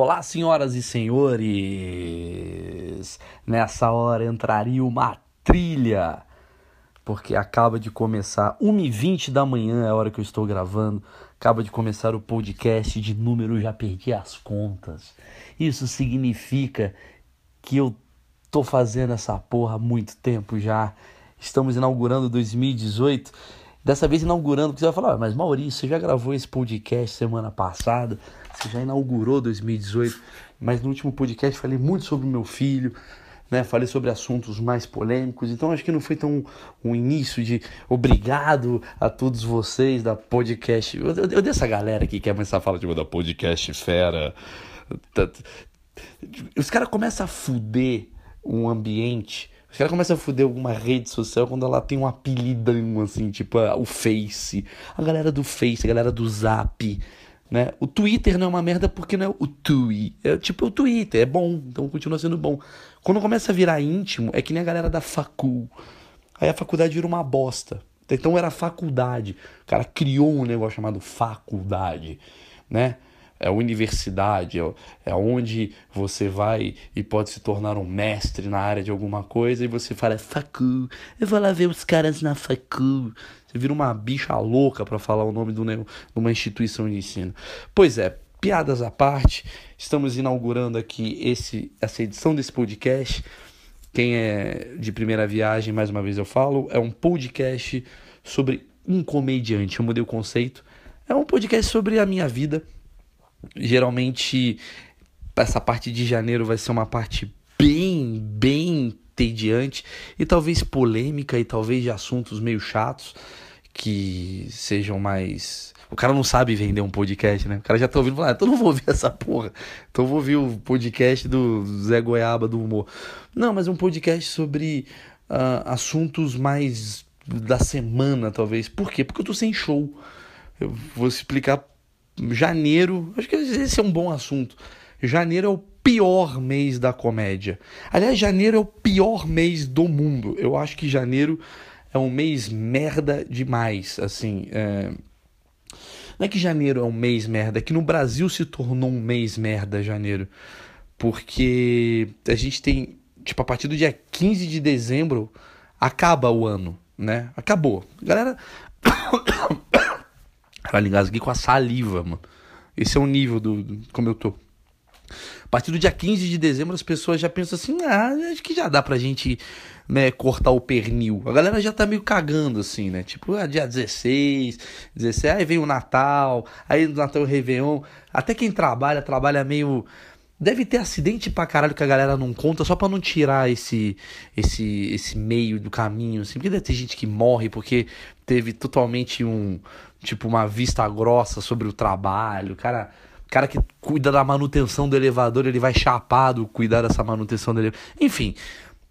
Olá, senhoras e senhores! Nessa hora entraria uma trilha, porque acaba de começar, 1h20 da manhã é a hora que eu estou gravando, acaba de começar o podcast de número, já perdi as contas. Isso significa que eu tô fazendo essa porra há muito tempo já. Estamos inaugurando 2018. Dessa vez inaugurando, porque você vai falar, ah, mas Maurício, você já gravou esse podcast semana passada? Você já inaugurou 2018, mas no último podcast falei muito sobre o meu filho, né? Falei sobre assuntos mais polêmicos, então acho que não foi tão um início de obrigado a todos vocês da podcast. Eu, eu, eu dessa galera que quer começar a falar tipo, da podcast fera. Tá, tá, os caras começam a fuder um ambiente. Os caras começam a fuder alguma rede social quando ela tem um apelidão, assim, tipo o Face. A galera do Face, a galera do Zap, né? O Twitter não é uma merda porque não é o Tui. É tipo o Twitter, é bom, então continua sendo bom. Quando começa a virar íntimo, é que nem a galera da facul. Aí a faculdade vira uma bosta. Então era faculdade. O cara criou um negócio chamado faculdade, né? É a universidade, é, é onde você vai e pode se tornar um mestre na área de alguma coisa e você fala, facu, eu vou lá ver os caras na facu. Você vira uma bicha louca para falar o nome de uma instituição de ensino. Pois é, piadas à parte, estamos inaugurando aqui esse, essa edição desse podcast. Quem é de primeira viagem, mais uma vez eu falo, é um podcast sobre um comediante. Eu mudei o conceito. É um podcast sobre a minha vida. Geralmente, essa parte de janeiro vai ser uma parte bem, bem entediante e talvez polêmica e talvez de assuntos meio chatos que sejam mais. O cara não sabe vender um podcast, né? O cara já tá ouvindo falar, ah, então não vou ouvir essa porra. Então vou ouvir o podcast do Zé Goiaba do humor. Não, mas um podcast sobre uh, assuntos mais da semana, talvez. Por quê? Porque eu tô sem show. Eu vou explicar. Janeiro, acho que esse é um bom assunto. Janeiro é o pior mês da comédia. Aliás, janeiro é o pior mês do mundo. Eu acho que janeiro é um mês merda demais. Assim, é... não é que janeiro é um mês merda, é que no Brasil se tornou um mês merda janeiro. Porque a gente tem, tipo, a partir do dia 15 de dezembro acaba o ano, né? Acabou. Galera. Caralho, engasguei com a saliva, mano. Esse é o nível do, do como eu tô. A partir do dia 15 de dezembro, as pessoas já pensam assim: ah, acho que já dá pra gente né, cortar o pernil. A galera já tá meio cagando, assim, né? Tipo, ah, dia 16, 16, aí vem o Natal, aí no Natal o Réveillon. Até quem trabalha, trabalha meio. Deve ter acidente pra caralho que a galera não conta, só pra não tirar esse esse esse meio do caminho, assim. Porque deve ter gente que morre porque teve totalmente um. Tipo, uma vista grossa sobre o trabalho. O cara cara que cuida da manutenção do elevador, ele vai chapado cuidar dessa manutenção do elevador. Enfim.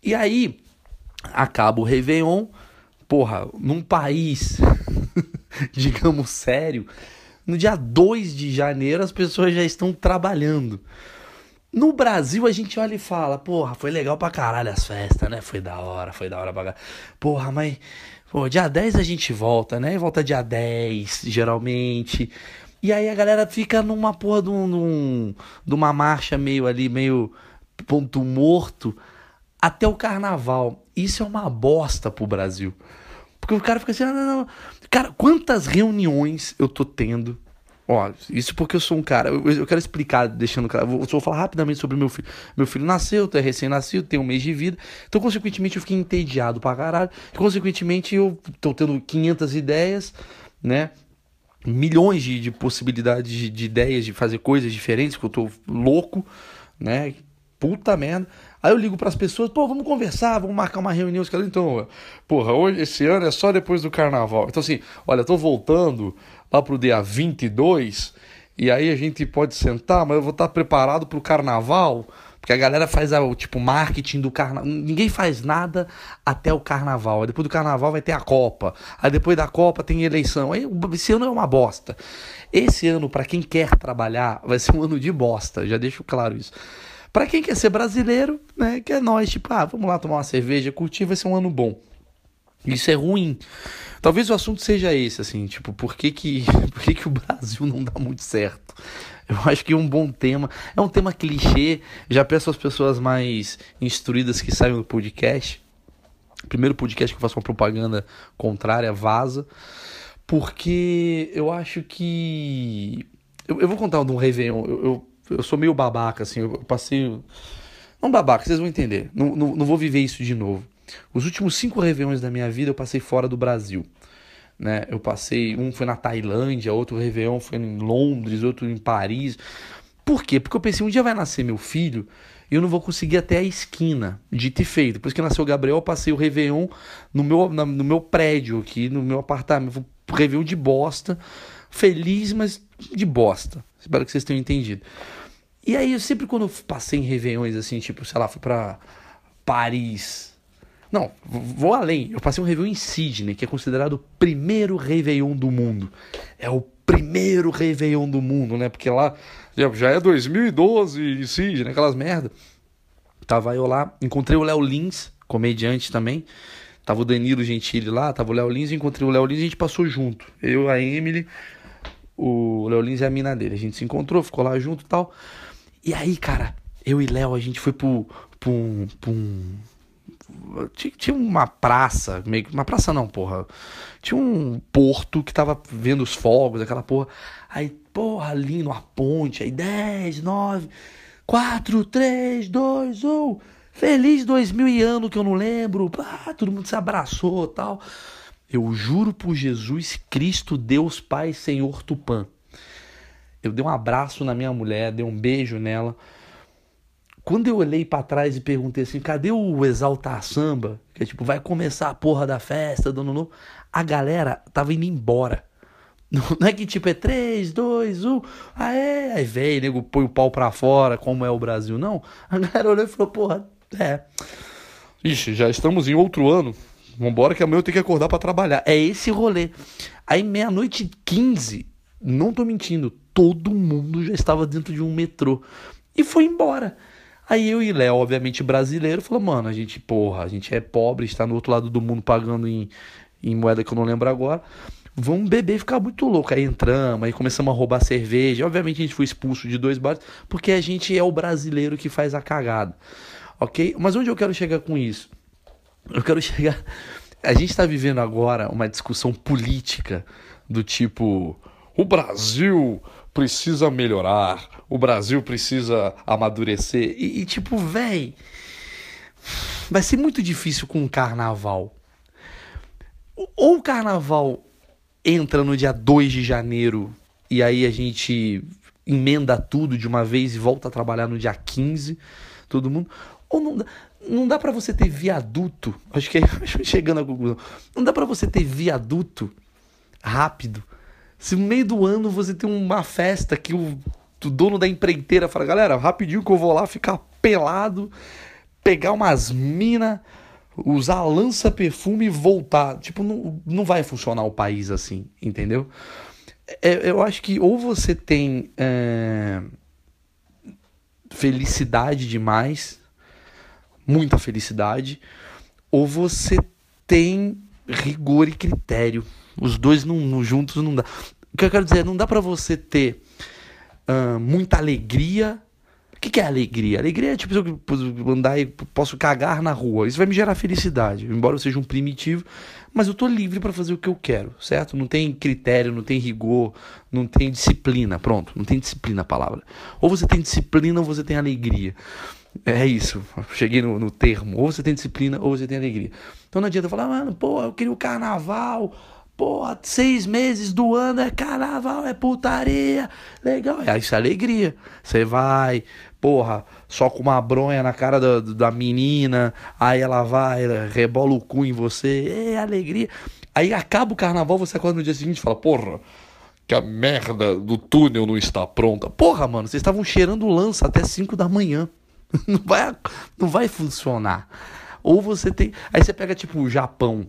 E aí, acaba o Réveillon, porra, num país, digamos, sério, no dia 2 de janeiro as pessoas já estão trabalhando. No Brasil a gente olha e fala, porra, foi legal pra caralho as festas, né? Foi da hora, foi da hora pra caralho. Porra, mas, pô, dia 10 a gente volta, né? Volta dia 10, geralmente. E aí a galera fica numa porra de, um, de uma marcha meio ali, meio ponto morto, até o carnaval. Isso é uma bosta pro Brasil. Porque o cara fica assim, não, não, não. Cara, quantas reuniões eu tô tendo? Ó, isso porque eu sou um cara. Eu, eu quero explicar, deixando claro. Eu vou falar rapidamente sobre meu filho. Meu filho nasceu, é recém-nascido, tem um mês de vida. Então, consequentemente, eu fiquei entediado pra caralho. Consequentemente, eu tô tendo 500 ideias, né? Milhões de, de possibilidades de, de, ideias de fazer coisas diferentes, que eu tô louco, né? Puta merda. Aí eu ligo para as pessoas, pô, vamos conversar, vamos marcar uma reunião. Os caras, então, porra, hoje, esse ano é só depois do carnaval. Então, assim, olha, eu tô voltando lá pro dia 22, e aí a gente pode sentar, mas eu vou estar preparado pro carnaval porque a galera faz o tipo marketing do carnaval. Ninguém faz nada até o carnaval. Aí depois do carnaval vai ter a Copa. Aí depois da Copa tem eleição. Aí esse ano é uma bosta. Esse ano, para quem quer trabalhar, vai ser um ano de bosta. Já deixo claro isso. Para quem quer ser brasileiro, né, que é nós, tipo, ah, vamos lá tomar uma cerveja, curtir, vai ser um ano bom. Isso é ruim. Talvez o assunto seja esse, assim, tipo, por que que, por que, que o Brasil não dá muito certo? Eu acho que é um bom tema. É um tema clichê. Já peço às pessoas mais instruídas que saiam do podcast. Primeiro podcast que eu faço uma propaganda contrária, vaza. Porque eu acho que. Eu, eu vou contar de um Réveillon. Eu, eu, eu, sou meio babaca, assim. Eu passei. Não babaca, vocês vão entender. Não, não, não vou viver isso de novo. Os últimos cinco Réveillões da minha vida eu passei fora do Brasil. Né? Eu passei, um foi na Tailândia, outro Réveillon foi em Londres, outro em Paris. Por quê? Porque eu pensei, um dia vai nascer meu filho e eu não vou conseguir até a esquina, de ter feito. Depois que nasceu o Gabriel, eu passei o Réveillon no meu, na, no meu prédio aqui, no meu apartamento. Réveillon de bosta. Feliz, mas de bosta. Espero que vocês tenham entendido. E aí, eu sempre quando eu passei em Réveillões, assim, tipo, sei lá, fui pra Paris, não, vou além. Eu passei um Réveillon em Sydney, que é considerado o primeiro Réveillon do mundo. É o primeiro Réveillon do mundo, né? Porque lá já é 2012 em Sydney, aquelas merda. Tava eu lá, encontrei o Léo Lins, comediante também. Tava o Danilo Gentili lá, tava o Léo Lins, encontrei o Léo Lins e a gente passou junto. Eu, a Emily, o Léo Lins e a mina dele. A gente se encontrou, ficou lá junto e tal. E aí, cara, eu e Léo, a gente foi pro, pro, um, pro um tinha uma praça, meio uma praça não, porra. Tinha um porto que tava vendo os fogos, aquela porra. Aí, porra, lindo, a ponte, aí 10, 9, 4, 3, 2, 1. Feliz 2000 e ano que eu não lembro. Ah, todo mundo se abraçou tal. Eu juro por Jesus Cristo, Deus Pai, Senhor Tupã. Eu dei um abraço na minha mulher, dei um beijo nela. Quando eu olhei para trás e perguntei assim, cadê o Exaltar Samba? Que é tipo, vai começar a porra da festa, dono novo. A galera tava indo embora. Não é que tipo é 3, 2, 1, aê, aí vem, nego põe o pau pra fora, como é o Brasil. Não, a galera olhou e falou, porra, é. Ixi, já estamos em outro ano. Vambora que amanhã eu tenho que acordar para trabalhar. É esse rolê. Aí meia-noite 15, não tô mentindo, todo mundo já estava dentro de um metrô. E foi embora. Aí eu e Léo, obviamente brasileiro, falou, mano, a gente, porra, a gente é pobre, está no outro lado do mundo pagando em, em moeda que eu não lembro agora. Vamos beber e ficar muito louco. Aí entramos, aí começamos a roubar cerveja. Obviamente a gente foi expulso de dois bares, porque a gente é o brasileiro que faz a cagada. Ok? Mas onde eu quero chegar com isso? Eu quero chegar. A gente está vivendo agora uma discussão política do tipo: o Brasil precisa melhorar, o Brasil precisa amadurecer. E, e tipo, véi, vai ser muito difícil com o carnaval. Ou o carnaval entra no dia 2 de janeiro e aí a gente emenda tudo de uma vez e volta a trabalhar no dia 15, todo mundo. Ou não não dá para você ter viaduto, acho que é chegando à conclusão, não dá para você ter viaduto rápido se no meio do ano você tem uma festa que o, o dono da empreiteira fala, galera, rapidinho que eu vou lá ficar pelado, pegar umas minas, usar lança-perfume e voltar. Tipo, não, não vai funcionar o país assim, entendeu? É, eu acho que ou você tem é, felicidade demais, muita felicidade, ou você tem rigor e critério. Os dois não, juntos não dá. O que eu quero dizer, não dá para você ter uh, muita alegria. O que, que é alegria? Alegria é tipo eu andar e posso cagar na rua. Isso vai me gerar felicidade, embora eu seja um primitivo, mas eu tô livre para fazer o que eu quero, certo? Não tem critério, não tem rigor, não tem disciplina. Pronto, não tem disciplina a palavra. Ou você tem disciplina ou você tem alegria. É isso, cheguei no, no termo. Ou você tem disciplina ou você tem alegria. Então não adianta falar, mano, pô, eu queria o carnaval Porra, seis meses do ano é carnaval, é putaria. Legal. É isso é alegria. Você vai, porra, só com uma bronha na cara da, da menina. Aí ela vai, rebola o cu em você. É alegria. Aí acaba o carnaval, você acorda no dia seguinte e fala, porra, que a merda do túnel não está pronta. Porra, mano, vocês estavam cheirando lança até 5 da manhã. Não vai, não vai funcionar. Ou você tem. Aí você pega, tipo, o Japão.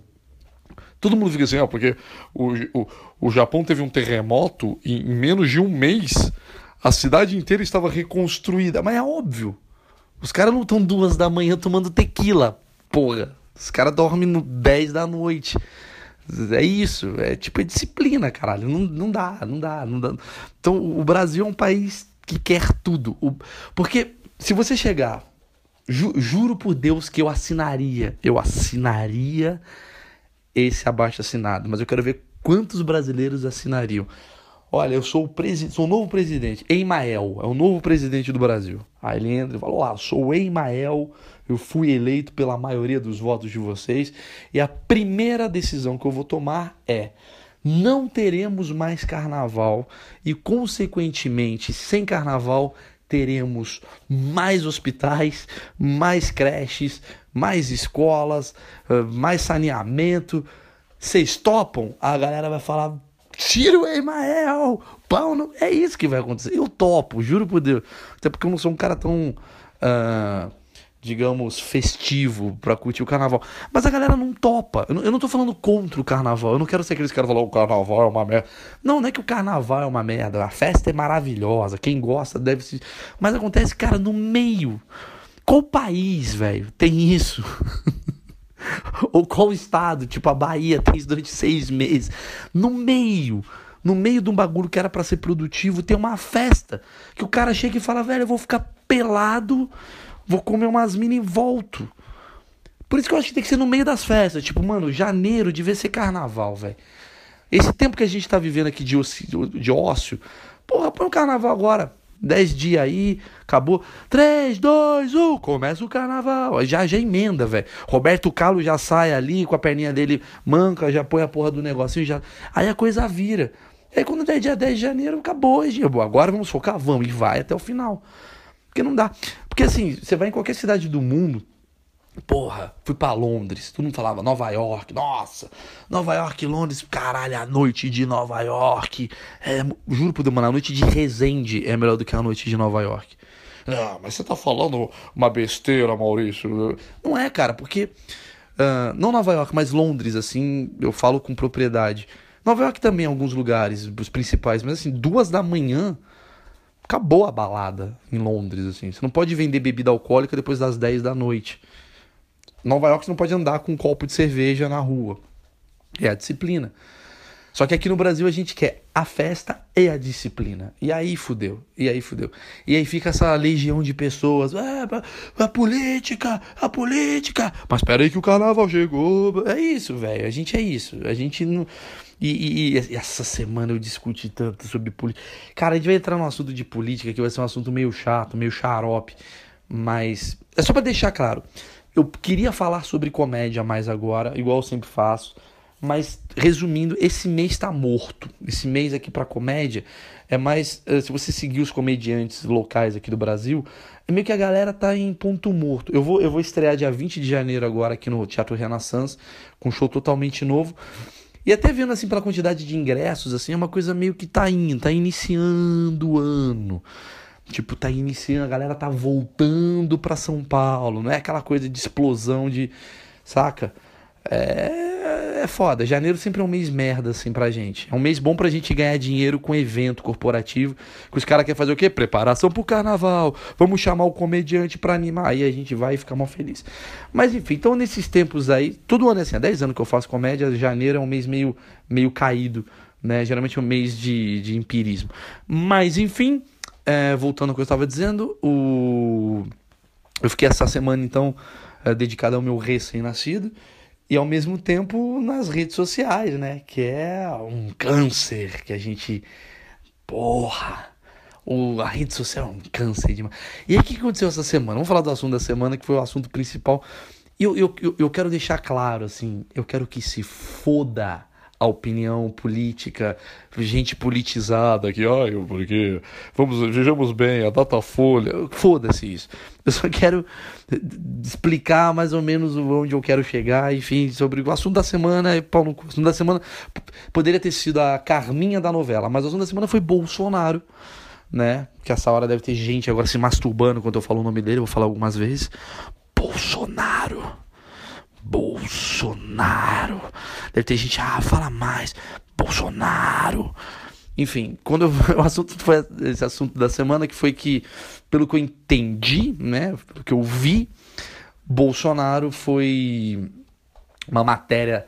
Todo mundo fica assim, ó, porque o, o, o Japão teve um terremoto e em menos de um mês a cidade inteira estava reconstruída. Mas é óbvio. Os caras não estão duas da manhã tomando tequila, porra. Os caras dormem no 10 da noite. É isso, é tipo é disciplina, caralho. Não, não dá, não dá, não dá. Então o Brasil é um país que quer tudo. O, porque se você chegar, ju, juro por Deus que eu assinaria, eu assinaria esse abaixo assinado, mas eu quero ver quantos brasileiros assinariam. Olha, eu sou o, presi sou o novo presidente, Emael, é o novo presidente do Brasil. Aí ele entra e fala: ah, sou o Emael, eu fui eleito pela maioria dos votos de vocês, e a primeira decisão que eu vou tomar é: não teremos mais carnaval e, consequentemente, sem carnaval, teremos mais hospitais, mais creches, mais escolas, mais saneamento. Vocês topam? A galera vai falar Tira o Emael! Pau no... É isso que vai acontecer. Eu topo, juro por Deus. Até porque eu não sou um cara tão. Uh, digamos, festivo pra curtir o carnaval. Mas a galera não topa. Eu não, eu não tô falando contra o carnaval. Eu não quero ser aqueles caras que o carnaval é uma merda. Não, não é que o carnaval é uma merda. A festa é maravilhosa. Quem gosta deve se. Mas acontece, cara, no meio. Qual país, velho, tem isso? Ou qual estado, tipo a Bahia, tem isso durante seis meses. No meio, no meio de um bagulho que era para ser produtivo, tem uma festa. Que o cara chega e fala, velho, eu vou ficar pelado, vou comer umas mini e volto. Por isso que eu acho que tem que ser no meio das festas. Tipo, mano, janeiro devia ser carnaval, velho. Esse tempo que a gente tá vivendo aqui de ócio, de ócio porra, põe o carnaval agora. 10 dias aí, acabou. 3, 2, 1, começa o carnaval. Já, já emenda, velho. Roberto Carlos já sai ali com a perninha dele manca, já põe a porra do negocinho, já. Aí a coisa vira. Aí quando é dia 10 de janeiro, acabou. Agora vamos focar, vamos, e vai até o final. Porque não dá. Porque assim, você vai em qualquer cidade do mundo, Porra, fui para Londres. Todo mundo falava Nova York. Nossa, Nova York, Londres. Caralho, a noite de Nova York. É, juro por Deus, mano, a noite de Resende é melhor do que a noite de Nova York. Ah, mas você tá falando uma besteira, Maurício. Não é, cara, porque. Uh, não Nova York, mas Londres, assim, eu falo com propriedade. Nova York também, alguns lugares, os principais, mas assim, duas da manhã acabou a balada em Londres, assim. Você não pode vender bebida alcoólica depois das 10 da noite. Nova York você não pode andar com um copo de cerveja na rua. É a disciplina. Só que aqui no Brasil a gente quer a festa e a disciplina. E aí fudeu. E aí fudeu. E aí fica essa legião de pessoas. Ah, a política, a política. Mas peraí que o carnaval chegou. É isso, velho. A gente é isso. A gente não. E, e, e, essa semana eu discuti tanto sobre política. Cara, a gente vai entrar num assunto de política que vai ser um assunto meio chato, meio xarope. Mas é só para deixar claro. Eu queria falar sobre comédia mais agora, igual eu sempre faço. Mas, resumindo, esse mês está morto. Esse mês aqui para comédia é mais. Eh, se você seguir os comediantes locais aqui do Brasil, é meio que a galera tá em ponto morto. Eu vou, eu vou estrear dia 20 de janeiro agora aqui no Teatro Renaissance, com um show totalmente novo. E até vendo assim pela quantidade de ingressos, assim, é uma coisa meio que tá indo, tá iniciando o ano. Tipo, tá iniciando, a galera tá voltando para São Paulo, não é aquela coisa de explosão de. Saca? É, é foda. Janeiro sempre é um mês merda, assim, pra gente. É um mês bom pra gente ganhar dinheiro com evento corporativo. Que os caras querem fazer o quê? Preparação pro carnaval. Vamos chamar o comediante pra animar. Aí a gente vai ficar mal feliz. Mas enfim, então nesses tempos aí, todo ano é assim, há 10 anos que eu faço comédia, janeiro é um mês meio, meio caído, né? Geralmente é um mês de, de empirismo. Mas enfim. É, voltando ao que eu estava dizendo, o... eu fiquei essa semana então é, dedicado ao meu recém-nascido e ao mesmo tempo nas redes sociais, né? Que é um câncer que a gente. Porra! O, a rede social é um câncer demais. E aí o que aconteceu essa semana? Vamos falar do assunto da semana, que foi o assunto principal. E eu, eu, eu quero deixar claro, assim, eu quero que se foda a opinião política, gente politizada aqui, ai, porque vamos, vejamos bem, a Datafolha, foda-se isso. Eu só quero explicar mais ou menos onde eu quero chegar, enfim, sobre o assunto da semana, Paulo, o assunto da semana poderia ter sido a Carminha da novela, mas o assunto da semana foi Bolsonaro, né? Que essa hora deve ter gente agora se masturbando quando eu falo o nome dele, vou falar algumas vezes. Bolsonaro. Bolsonaro. Deve ter gente, ah, fala mais. Bolsonaro. Enfim, quando eu, o assunto foi esse assunto da semana que foi que, pelo que eu entendi, né, pelo que eu vi, Bolsonaro foi uma matéria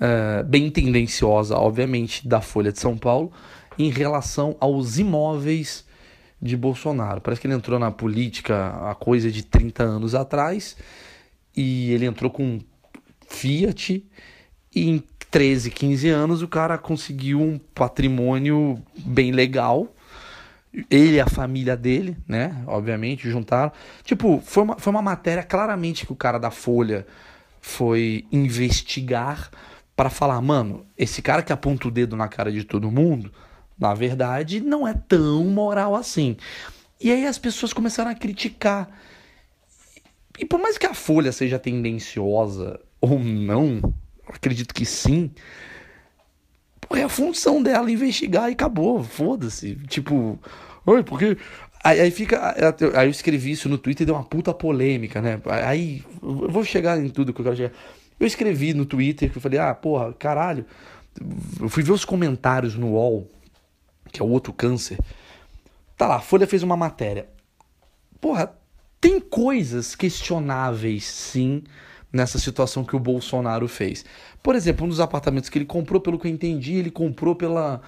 uh, bem tendenciosa, obviamente, da Folha de São Paulo em relação aos imóveis de Bolsonaro. Parece que ele entrou na política há coisa de 30 anos atrás e ele entrou com Fiat e em 13, 15 anos o cara conseguiu um patrimônio bem legal. Ele e a família dele, né? Obviamente, juntaram. Tipo, foi uma, foi uma matéria claramente que o cara da Folha foi investigar para falar, mano, esse cara que aponta o dedo na cara de todo mundo, na verdade, não é tão moral assim. E aí as pessoas começaram a criticar. E por mais que a Folha seja tendenciosa ou não, acredito que sim, é a função dela investigar e acabou, foda-se. Tipo, oi, porque. Aí, aí, fica. Aí eu escrevi isso no Twitter e deu uma puta polêmica, né? Aí eu vou chegar em tudo que eu quero. Eu escrevi no Twitter que eu falei, ah, porra, caralho. Eu fui ver os comentários no UOL, que é o outro câncer. Tá lá, a Folha fez uma matéria. Porra, tem coisas questionáveis, sim, nessa situação que o Bolsonaro fez. Por exemplo, um dos apartamentos que ele comprou, pelo que eu entendi, ele comprou pela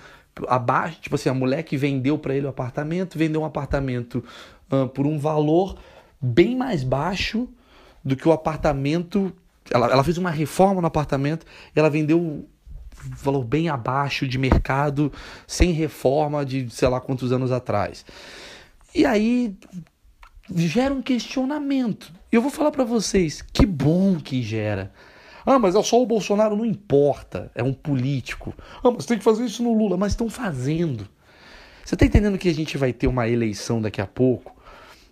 abaixo, tipo assim, a mulher que vendeu para ele o apartamento, vendeu um apartamento uh, por um valor bem mais baixo do que o apartamento ela, ela fez uma reforma no apartamento e ela vendeu valor bem abaixo de mercado, sem reforma de sei lá quantos anos atrás. E aí gera um questionamento. Eu vou falar para vocês, que bom que gera. Ah, mas é só o Bolsonaro, não importa, é um político. Ah, mas tem que fazer isso no Lula, mas estão fazendo. Você está entendendo que a gente vai ter uma eleição daqui a pouco,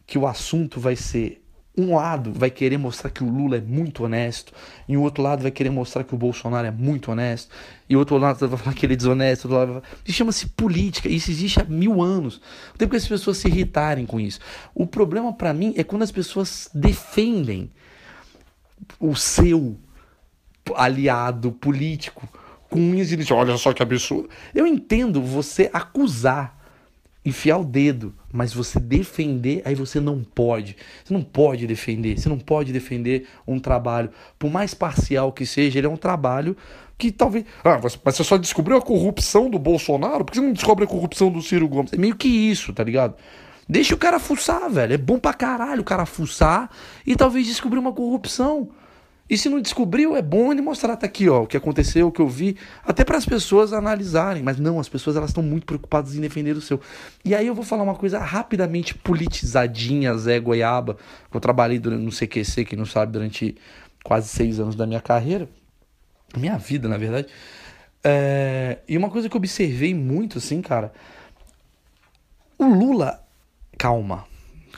que o assunto vai ser um lado vai querer mostrar que o Lula é muito honesto, e o outro lado vai querer mostrar que o Bolsonaro é muito honesto, e o outro lado vai falar que ele é desonesto. Vai... Isso chama-se política, isso existe há mil anos. Não tem que as pessoas se irritarem com isso. O problema para mim é quando as pessoas defendem o seu aliado político com unhas e dizem: olha só que absurdo. Eu entendo você acusar enfiar o dedo, mas você defender, aí você não pode. Você não pode defender, você não pode defender um trabalho, por mais parcial que seja, ele é um trabalho que talvez. Ah, mas você só descobriu a corrupção do Bolsonaro? Por que você não descobre a corrupção do Ciro Gomes? É meio que isso, tá ligado? Deixa o cara fuçar, velho. É bom pra caralho o cara fuçar e talvez descobrir uma corrupção. E se não descobriu, é bom ele mostrar, tá aqui, ó, o que aconteceu, o que eu vi, até para as pessoas analisarem. Mas não, as pessoas elas estão muito preocupadas em defender o seu. E aí eu vou falar uma coisa rapidamente politizadinha, Zé Goiaba. Eu trabalhei no CQC, quem não sabe, durante quase seis anos da minha carreira, minha vida, na verdade. É... E uma coisa que eu observei muito, assim, cara, o Lula, calma,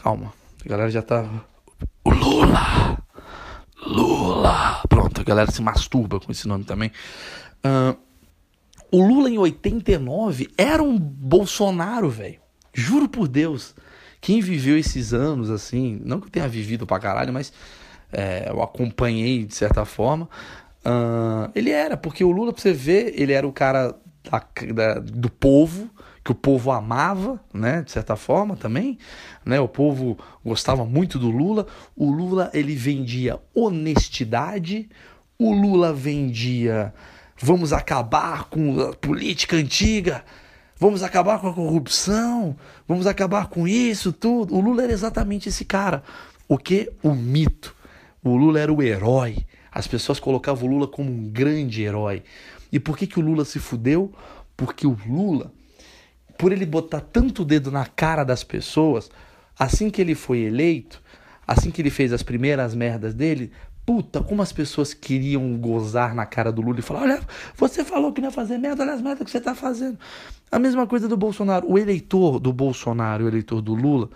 calma, a galera já tá, o Lula Lula. Pronto, a galera se masturba com esse nome também. Uh, o Lula em 89 era um Bolsonaro, velho. Juro por Deus. Quem viveu esses anos, assim, não que eu tenha vivido pra caralho, mas é, eu acompanhei de certa forma. Uh, ele era, porque o Lula, pra você ver, ele era o cara da, da, do povo, que o povo amava, né, de certa forma também, né? O povo gostava muito do Lula. O Lula ele vendia honestidade, o Lula vendia vamos acabar com a política antiga, vamos acabar com a corrupção, vamos acabar com isso tudo. O Lula era exatamente esse cara. O que? O mito. O Lula era o herói. As pessoas colocavam o Lula como um grande herói. E por que, que o Lula se fudeu? Porque o Lula por ele botar tanto dedo na cara das pessoas, assim que ele foi eleito, assim que ele fez as primeiras merdas dele, puta, como as pessoas queriam gozar na cara do Lula e falar: olha, você falou que não ia fazer merda, olha as merdas que você tá fazendo. A mesma coisa do Bolsonaro. O eleitor do Bolsonaro, o eleitor do Lula,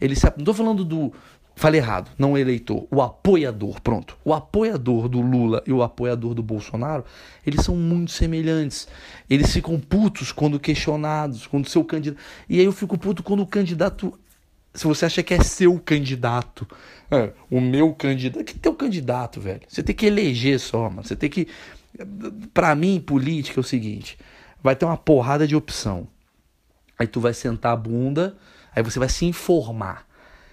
ele se. Não tô falando do Falei errado, não o eleitor, o apoiador, pronto. O apoiador do Lula e o apoiador do Bolsonaro, eles são muito semelhantes. Eles ficam putos quando questionados, quando seu candidato. E aí eu fico puto quando o candidato. Se você acha que é seu candidato, é, o meu candidato. Que teu candidato, velho? Você tem que eleger só, mano. Você tem que. Pra mim, política é o seguinte: vai ter uma porrada de opção. Aí tu vai sentar a bunda, aí você vai se informar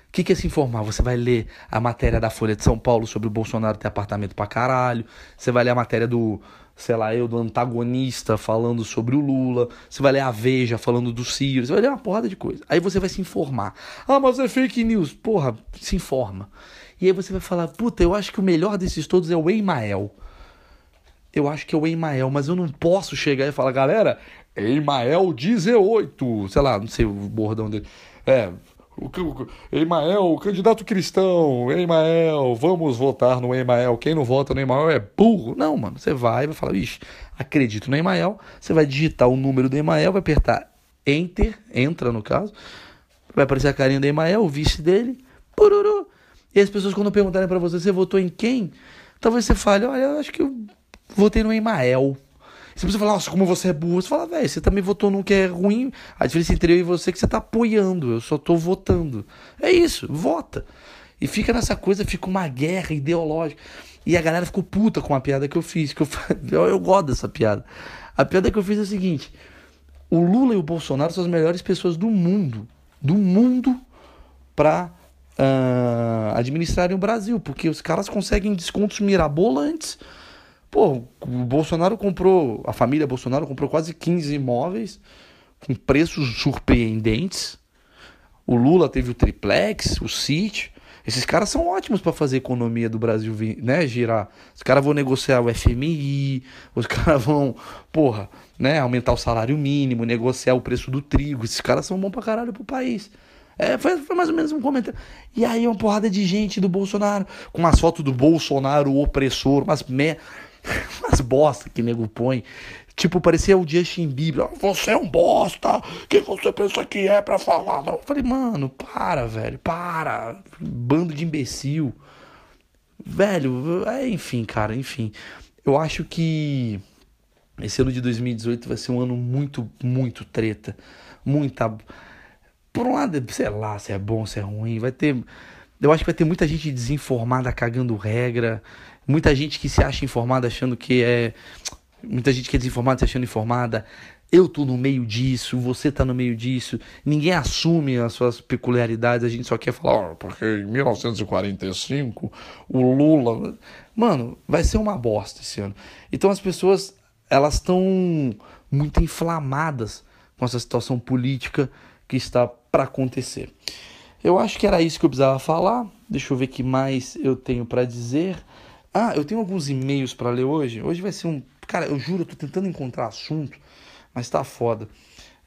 O que, que é se informar? Você vai ler a matéria da Folha de São Paulo sobre o Bolsonaro ter apartamento pra caralho. Você vai ler a matéria do, sei lá, eu, do antagonista falando sobre o Lula. Você vai ler a Veja falando do Ciro. Você vai ler uma porrada de coisa. Aí você vai se informar. Ah, mas é fake news. Porra, se informa. E aí você vai falar, puta, eu acho que o melhor desses todos é o Emael. Eu acho que é o Emael, mas eu não posso chegar e falar, galera, Emael 18. Sei lá, não sei o bordão dele. É, o, Emael, candidato cristão, Emael, vamos votar no Emael. Quem não vota no Emael é burro. Não, mano, você vai, vai falar, ixi, acredito no Emael. Você vai digitar o número do Emael, vai apertar Enter, entra no caso. Vai aparecer a carinha do Emael, o vice dele, pururu. E as pessoas, quando perguntarem para você, você votou em quem? Talvez você fale, olha, eu acho que eu votei no Emael. Você falar, nossa, como você é burro, você fala, velho, você também votou num que é ruim. A diferença entre eu e você é que você tá apoiando, eu só tô votando. É isso, vota. E fica nessa coisa, fica uma guerra ideológica. E a galera ficou puta com a piada que eu fiz. Que eu, eu, gosto dessa piada. A piada que eu fiz é a seguinte: o Lula e o Bolsonaro são as melhores pessoas do mundo. Do mundo pra uh, administrarem o Brasil. Porque os caras conseguem descontos mirabolantes Pô, o Bolsonaro comprou, a família Bolsonaro comprou quase 15 imóveis com preços surpreendentes. O Lula teve o triplex, o sítio. Esses caras são ótimos para fazer a economia do Brasil né, girar. Os caras vão negociar o FMI, os caras vão, porra, né, aumentar o salário mínimo, negociar o preço do trigo. Esses caras são bons pra caralho pro país. É, foi, foi, mais ou menos um comentário. E aí uma porrada de gente do Bolsonaro, com as fotos do Bolsonaro opressor, mas me... Umas bosta que nego põe. Tipo, parecia o Justin Bieber. Você é um bosta. Quem você pensa que é pra falar? Eu falei, mano, para, velho. Para. Bando de imbecil. Velho, é, enfim, cara, enfim. Eu acho que esse ano de 2018 vai ser um ano muito, muito treta. Muita. Por um lado, sei lá se é bom, se é ruim. Vai ter. Eu acho que vai ter muita gente desinformada cagando regra. Muita gente que se acha informada achando que é. Muita gente que é desinformada se achando informada. Eu tô no meio disso, você tá no meio disso. Ninguém assume as suas peculiaridades, a gente só quer falar, oh, porque em 1945 o Lula. Mano, vai ser uma bosta esse ano. Então as pessoas, elas estão muito inflamadas com essa situação política que está para acontecer. Eu acho que era isso que eu precisava falar. Deixa eu ver o que mais eu tenho para dizer. Ah, eu tenho alguns e-mails para ler hoje. Hoje vai ser um. Cara, eu juro, eu tô tentando encontrar assunto, mas tá foda.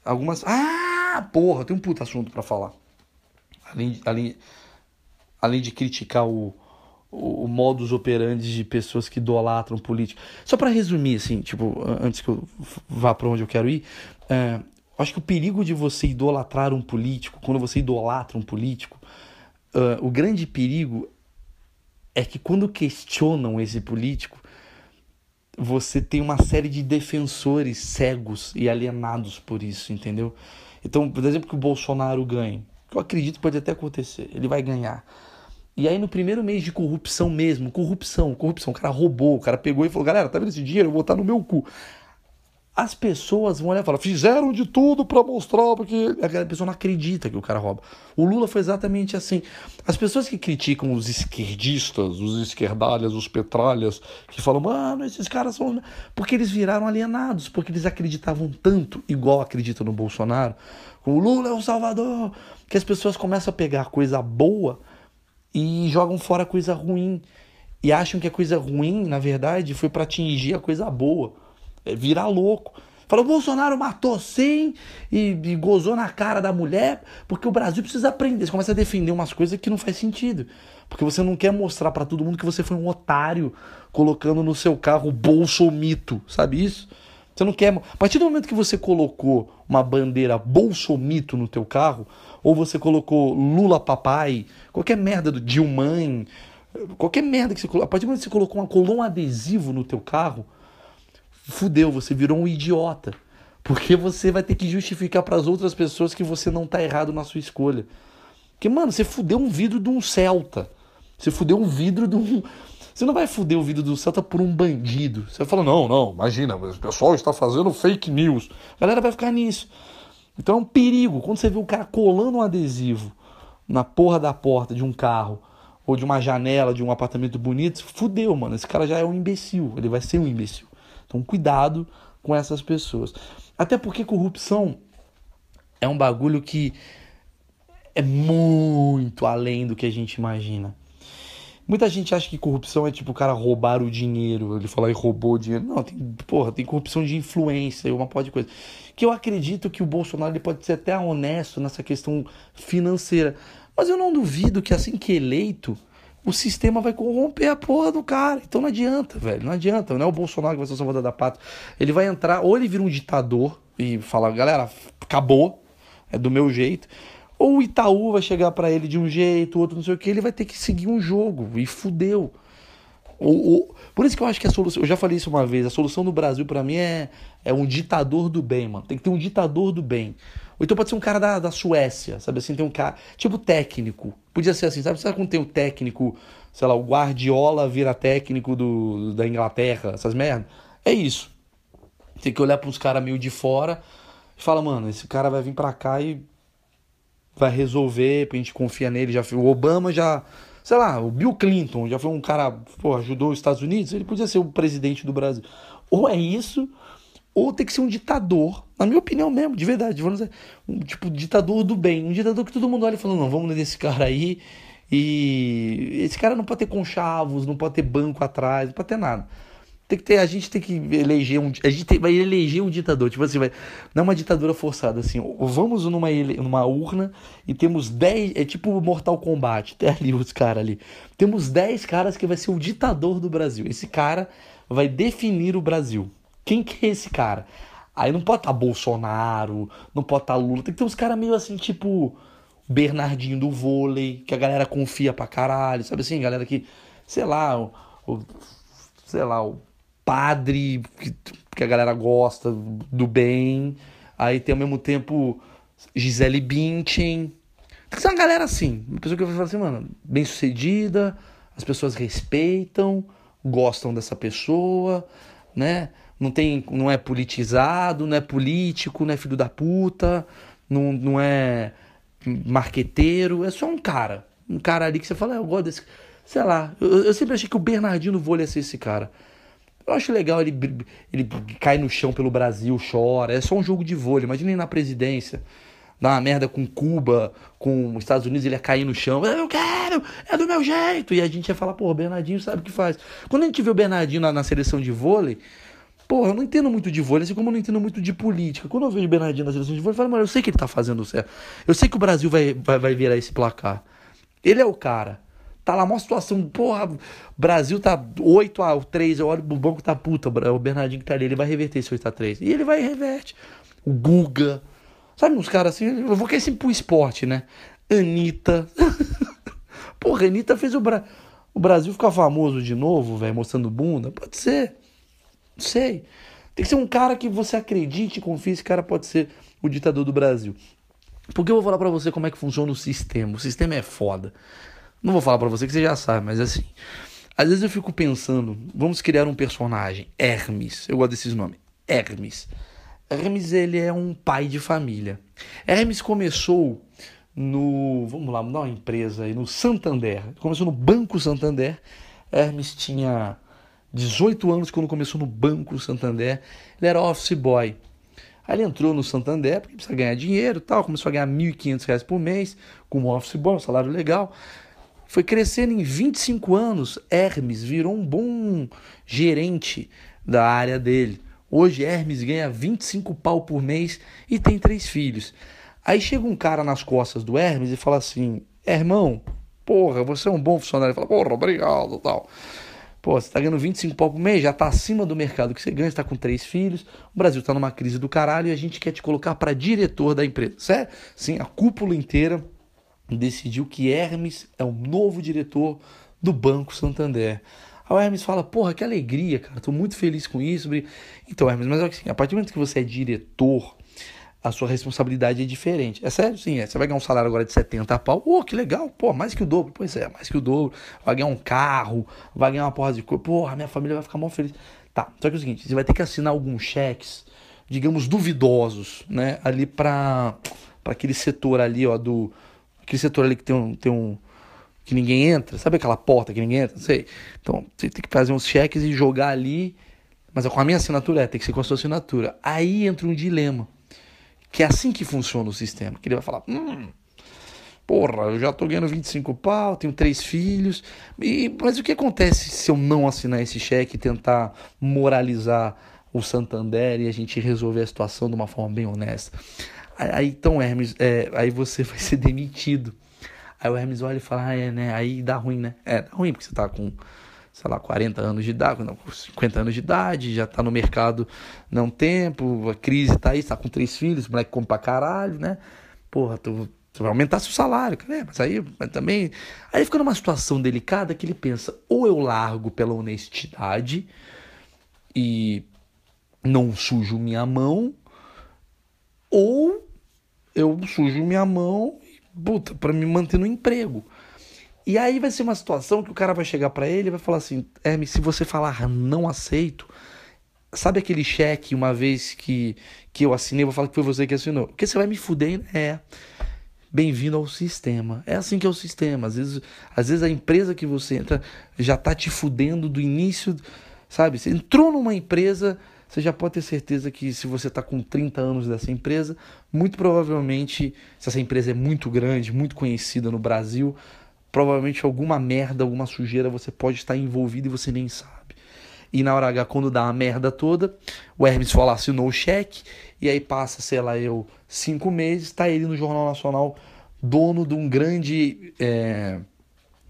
Algumas. Ah, porra, tem um puta assunto para falar. Além, além, além de criticar o, o, o modus operandi de pessoas que idolatram político. Só para resumir, assim, tipo, antes que eu vá para onde eu quero ir, é, acho que o perigo de você idolatrar um político, quando você idolatra um político, uh, o grande perigo é que quando questionam esse político, você tem uma série de defensores cegos e alienados por isso, entendeu? Então, por exemplo, que o Bolsonaro ganhe, que eu acredito pode até acontecer, ele vai ganhar. E aí, no primeiro mês de corrupção mesmo, corrupção, corrupção, o cara roubou, o cara pegou e falou: galera, tá vendo esse dinheiro? Eu vou botar no meu cu as pessoas vão olhar e falar, fizeram de tudo para mostrar, porque a pessoa não acredita que o cara rouba. O Lula foi exatamente assim. As pessoas que criticam os esquerdistas, os esquerdalhas, os petralhas, que falam, mano, esses caras são. Porque eles viraram alienados, porque eles acreditavam tanto, igual acreditam no Bolsonaro, o Lula é o salvador, que as pessoas começam a pegar coisa boa e jogam fora coisa ruim. E acham que a coisa ruim, na verdade, foi para atingir a coisa boa. É virar louco. Falou, Bolsonaro matou sim e, e, gozou na cara da mulher, porque o Brasil precisa aprender. Você começa a defender umas coisas que não faz sentido. Porque você não quer mostrar para todo mundo que você foi um otário colocando no seu carro bolsomito, sabe isso? Você não quer. A partir do momento que você colocou uma bandeira bolsomito no teu carro, ou você colocou Lula papai, qualquer merda do Dilmãe, qualquer merda que você colocou, a partir do momento que você colocou uma coluna adesivo no teu carro, fudeu, você virou um idiota. Porque você vai ter que justificar para as outras pessoas que você não tá errado na sua escolha. Porque, mano, você fudeu um vidro de um Celta. Você fudeu um vidro de um. Você não vai fuder o vidro do Celta por um bandido. Você vai falar, não, não, imagina, o pessoal está fazendo fake news. A galera vai ficar nisso. Então é um perigo. Quando você vê o cara colando um adesivo na porra da porta de um carro ou de uma janela de um apartamento bonito, fudeu, mano. Esse cara já é um imbecil, ele vai ser um imbecil. Então, cuidado com essas pessoas. Até porque corrupção é um bagulho que é muito além do que a gente imagina. Muita gente acha que corrupção é tipo o cara roubar o dinheiro, ele falar e roubou o dinheiro. Não, tem, porra, tem corrupção de influência e uma porra de coisa. Que eu acredito que o Bolsonaro ele pode ser até honesto nessa questão financeira. Mas eu não duvido que assim que eleito, o sistema vai corromper a porra do cara. Então não adianta, velho. Não adianta. Não é o Bolsonaro que vai ser o salvador da pátria. Ele vai entrar, ou ele vira um ditador e fala, galera, acabou, é do meu jeito. Ou o Itaú vai chegar para ele de um jeito, outro não sei o que, ele vai ter que seguir um jogo e fudeu. Ou, ou, por isso que eu acho que a solução, eu já falei isso uma vez, a solução do Brasil para mim é, é um ditador do bem, mano. Tem que ter um ditador do bem. Ou então pode ser um cara da, da Suécia, sabe assim? Tem um cara, tipo técnico. Podia ser assim, sabe? Sabe quando tem o técnico, sei lá, o Guardiola vira técnico do, da Inglaterra, essas merdas? É isso. Tem que olhar para uns caras meio de fora e fala, mano, esse cara vai vir pra cá e vai resolver, a gente confia nele. Já, o Obama já, sei lá, o Bill Clinton já foi um cara, pô, ajudou os Estados Unidos, ele podia ser o presidente do Brasil. Ou é isso, ou tem que ser um ditador, na minha opinião mesmo, de verdade, vamos dizer, um tipo ditador do bem, um ditador que todo mundo olha e fala, não, vamos nesse cara aí, e esse cara não pode ter conchavos, não pode ter banco atrás, não pode ter nada. Tem que ter, a gente tem que eleger um. A gente tem, vai eleger um ditador. Tipo assim, vai. Não é uma ditadura forçada, assim. Vamos numa, numa urna e temos 10. É tipo Mortal Kombat. Tem ali os caras ali. Temos 10 caras que vai ser o ditador do Brasil. Esse cara vai definir o Brasil. Quem que é esse cara? Aí não pode estar tá Bolsonaro, não pode estar tá Lula. Tem que ter uns caras meio assim, tipo. Bernardinho do vôlei, que a galera confia pra caralho. Sabe assim, galera que. Sei lá, o, o sei lá, o padre que, que a galera gosta do bem. Aí tem ao mesmo tempo Gisele Bündchen. Tem que ser uma galera assim. Uma pessoa que vai falar assim, mano, bem sucedida, as pessoas respeitam, gostam dessa pessoa, né? Não, tem, não é politizado, não é político, não é filho da puta, não, não é marqueteiro, é só um cara. Um cara ali que você fala, ah, eu gosto desse. Sei lá, eu, eu sempre achei que o Bernardino Vôlei ia ser esse cara. Eu acho legal ele, ele cai no chão pelo Brasil, chora. É só um jogo de vôlei. Imagina na presidência. Dá uma merda com Cuba, com os Estados Unidos, ele ia cair no chão. Eu quero, é do meu jeito. E a gente ia falar, pô, o Bernardinho sabe o que faz. Quando a gente vê o Bernardinho na, na seleção de vôlei, Porra, eu não entendo muito de vôlei, assim como eu não entendo muito de política. Quando eu vejo o Bernardinho na seleção de vôlei, eu falo, mano, eu sei que ele tá fazendo certo. Eu sei que o Brasil vai, vai, vai virar esse placar. Ele é o cara. Tá lá uma situação, porra, Brasil tá 8 a 3, eu olho o banco tá puta, o Bernardinho que tá ali, ele vai reverter esse 8 a 3. E ele vai e reverte. O Guga, sabe uns caras assim, eu vou querer sempre pro esporte, né? Anitta. porra, Anitta fez o, Bra... o Brasil ficar famoso de novo, velho, mostrando bunda. Pode ser. Não sei. Tem que ser um cara que você acredite e confie, esse cara pode ser o ditador do Brasil. Porque eu vou falar para você como é que funciona o sistema. O sistema é foda. Não vou falar para você que você já sabe, mas assim. Às vezes eu fico pensando, vamos criar um personagem, Hermes. Eu gosto desses nomes. Hermes. Hermes ele é um pai de família. Hermes começou no, vamos lá, uma empresa aí, no Santander. Começou no Banco Santander. Hermes tinha 18 anos quando começou no Banco Santander. Ele era office boy. Aí ele entrou no Santander porque precisa ganhar dinheiro, tal, começou a ganhar R$ 1.500 por mês como office boy, um salário legal. Foi crescendo em 25 anos, Hermes virou um bom gerente da área dele. Hoje Hermes ganha 25 pau por mês e tem três filhos. Aí chega um cara nas costas do Hermes e fala assim: Irmão, porra, você é um bom funcionário. Ele fala, porra, obrigado tal. Pô, você tá ganhando 25 pau por mês, já tá acima do mercado que você ganha, você tá com três filhos, o Brasil tá numa crise do caralho e a gente quer te colocar para diretor da empresa, certo? Sim, a cúpula inteira decidiu que Hermes é o novo diretor do Banco Santander. Aí o Hermes fala, porra, que alegria, cara, tô muito feliz com isso. Então, Hermes, mas é assim, a partir do momento que você é diretor, a sua responsabilidade é diferente. É sério, sim, é. Você vai ganhar um salário agora de 70 pau, pô, que legal, pô, mais que o dobro. Pois é, mais que o dobro. Vai ganhar um carro, vai ganhar uma porra de coisa. Porra, minha família vai ficar mó feliz. Tá, só que é o seguinte, você vai ter que assinar alguns cheques, digamos, duvidosos, né, ali para aquele setor ali, ó, do aquele setor ali que tem um, tem um que ninguém entra, sabe aquela porta que ninguém entra? Não sei. Então, você tem que fazer uns cheques e jogar ali, mas com a minha assinatura é, tem que ser com a sua assinatura. Aí entra um dilema, que é assim que funciona o sistema, que ele vai falar, hum, porra, eu já tô ganhando 25 pau, tenho três filhos, e, mas o que acontece se eu não assinar esse cheque e tentar moralizar o Santander e a gente resolver a situação de uma forma bem honesta? Aí, então, Hermes, é, aí você vai ser demitido. Aí o Hermes olha e fala, ah, é, né? Aí dá ruim, né? É, dá ruim, porque você tá com, sei lá, 40 anos de idade, não, 50 anos de idade, já tá no mercado não tempo, a crise tá aí, tá com três filhos, o moleque come pra caralho, né? Porra, tu, tu vai aumentar seu salário, cara, é, mas aí mas também. Aí fica numa situação delicada que ele pensa, ou eu largo pela honestidade e não sujo minha mão, ou eu sujo minha mão puta, para me manter no emprego. E aí vai ser uma situação que o cara vai chegar para ele e vai falar assim: Hermes, se você falar não aceito, sabe aquele cheque uma vez que, que eu assinei, eu vou falar que foi você que assinou? Porque você vai me fuder, é. Bem-vindo ao sistema. É assim que é o sistema. Às vezes, às vezes a empresa que você entra já tá te fudendo do início, sabe? Você entrou numa empresa, você já pode ter certeza que se você está com 30 anos dessa empresa, muito provavelmente, se essa empresa é muito grande, muito conhecida no Brasil, provavelmente alguma merda, alguma sujeira você pode estar envolvido e você nem sabe. E na hora H, quando dá a merda toda, o Hermes fala, assinou o cheque, e aí passa, sei lá, eu, cinco meses, está ele no Jornal Nacional, dono de um grande é,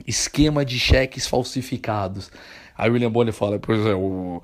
esquema de cheques falsificados. Aí o William Bonner fala, pois é, o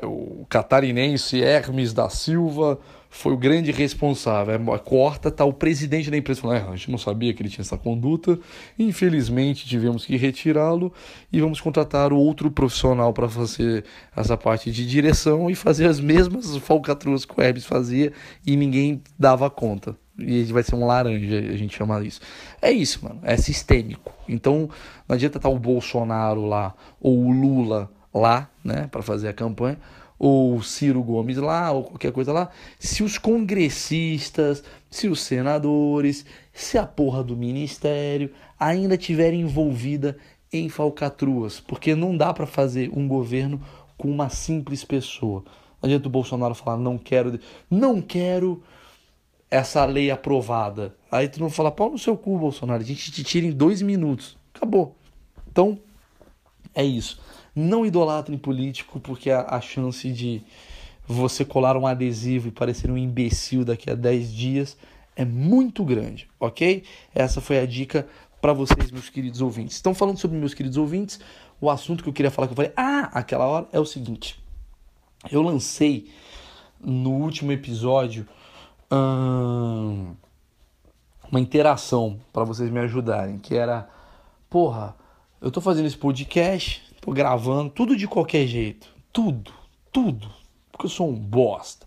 é o catarinense Hermes da Silva foi o grande responsável. É, corta, tá o presidente da empresa falando: é, a gente não sabia que ele tinha essa conduta, infelizmente tivemos que retirá-lo e vamos contratar outro profissional para fazer essa parte de direção e fazer as mesmas falcatruas que o Hermes fazia e ninguém dava conta. E vai ser um laranja, a gente chama isso. É isso, mano. É sistêmico. Então não adianta estar tá o Bolsonaro lá ou o Lula lá, né, para fazer a campanha, ou Ciro Gomes lá, ou qualquer coisa lá, se os congressistas, se os senadores, se a porra do ministério ainda tiverem envolvida em falcatruas, porque não dá para fazer um governo com uma simples pessoa. Não adianta o Bolsonaro falar não quero, não quero essa lei aprovada. Aí tu não fala pau no seu cu, Bolsonaro, a gente te tira em dois minutos. Acabou. Então, é isso. Não idolatrem político, porque a, a chance de você colar um adesivo e parecer um imbecil daqui a 10 dias é muito grande, ok? Essa foi a dica para vocês, meus queridos ouvintes. Estão falando sobre meus queridos ouvintes, o assunto que eu queria falar que eu falei, ah, aquela hora é o seguinte. Eu lancei no último episódio hum, uma interação para vocês me ajudarem, que era, porra, eu tô fazendo esse podcast, tô gravando, tudo de qualquer jeito. Tudo, tudo. Porque eu sou um bosta.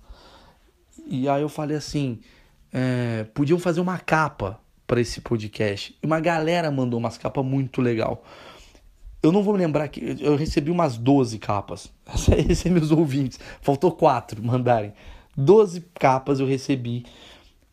E aí eu falei assim: é, podiam fazer uma capa para esse podcast. E uma galera mandou umas capas muito legal. Eu não vou me lembrar que eu recebi umas 12 capas. Esses são meus ouvintes. Faltou quatro mandarem. 12 capas eu recebi.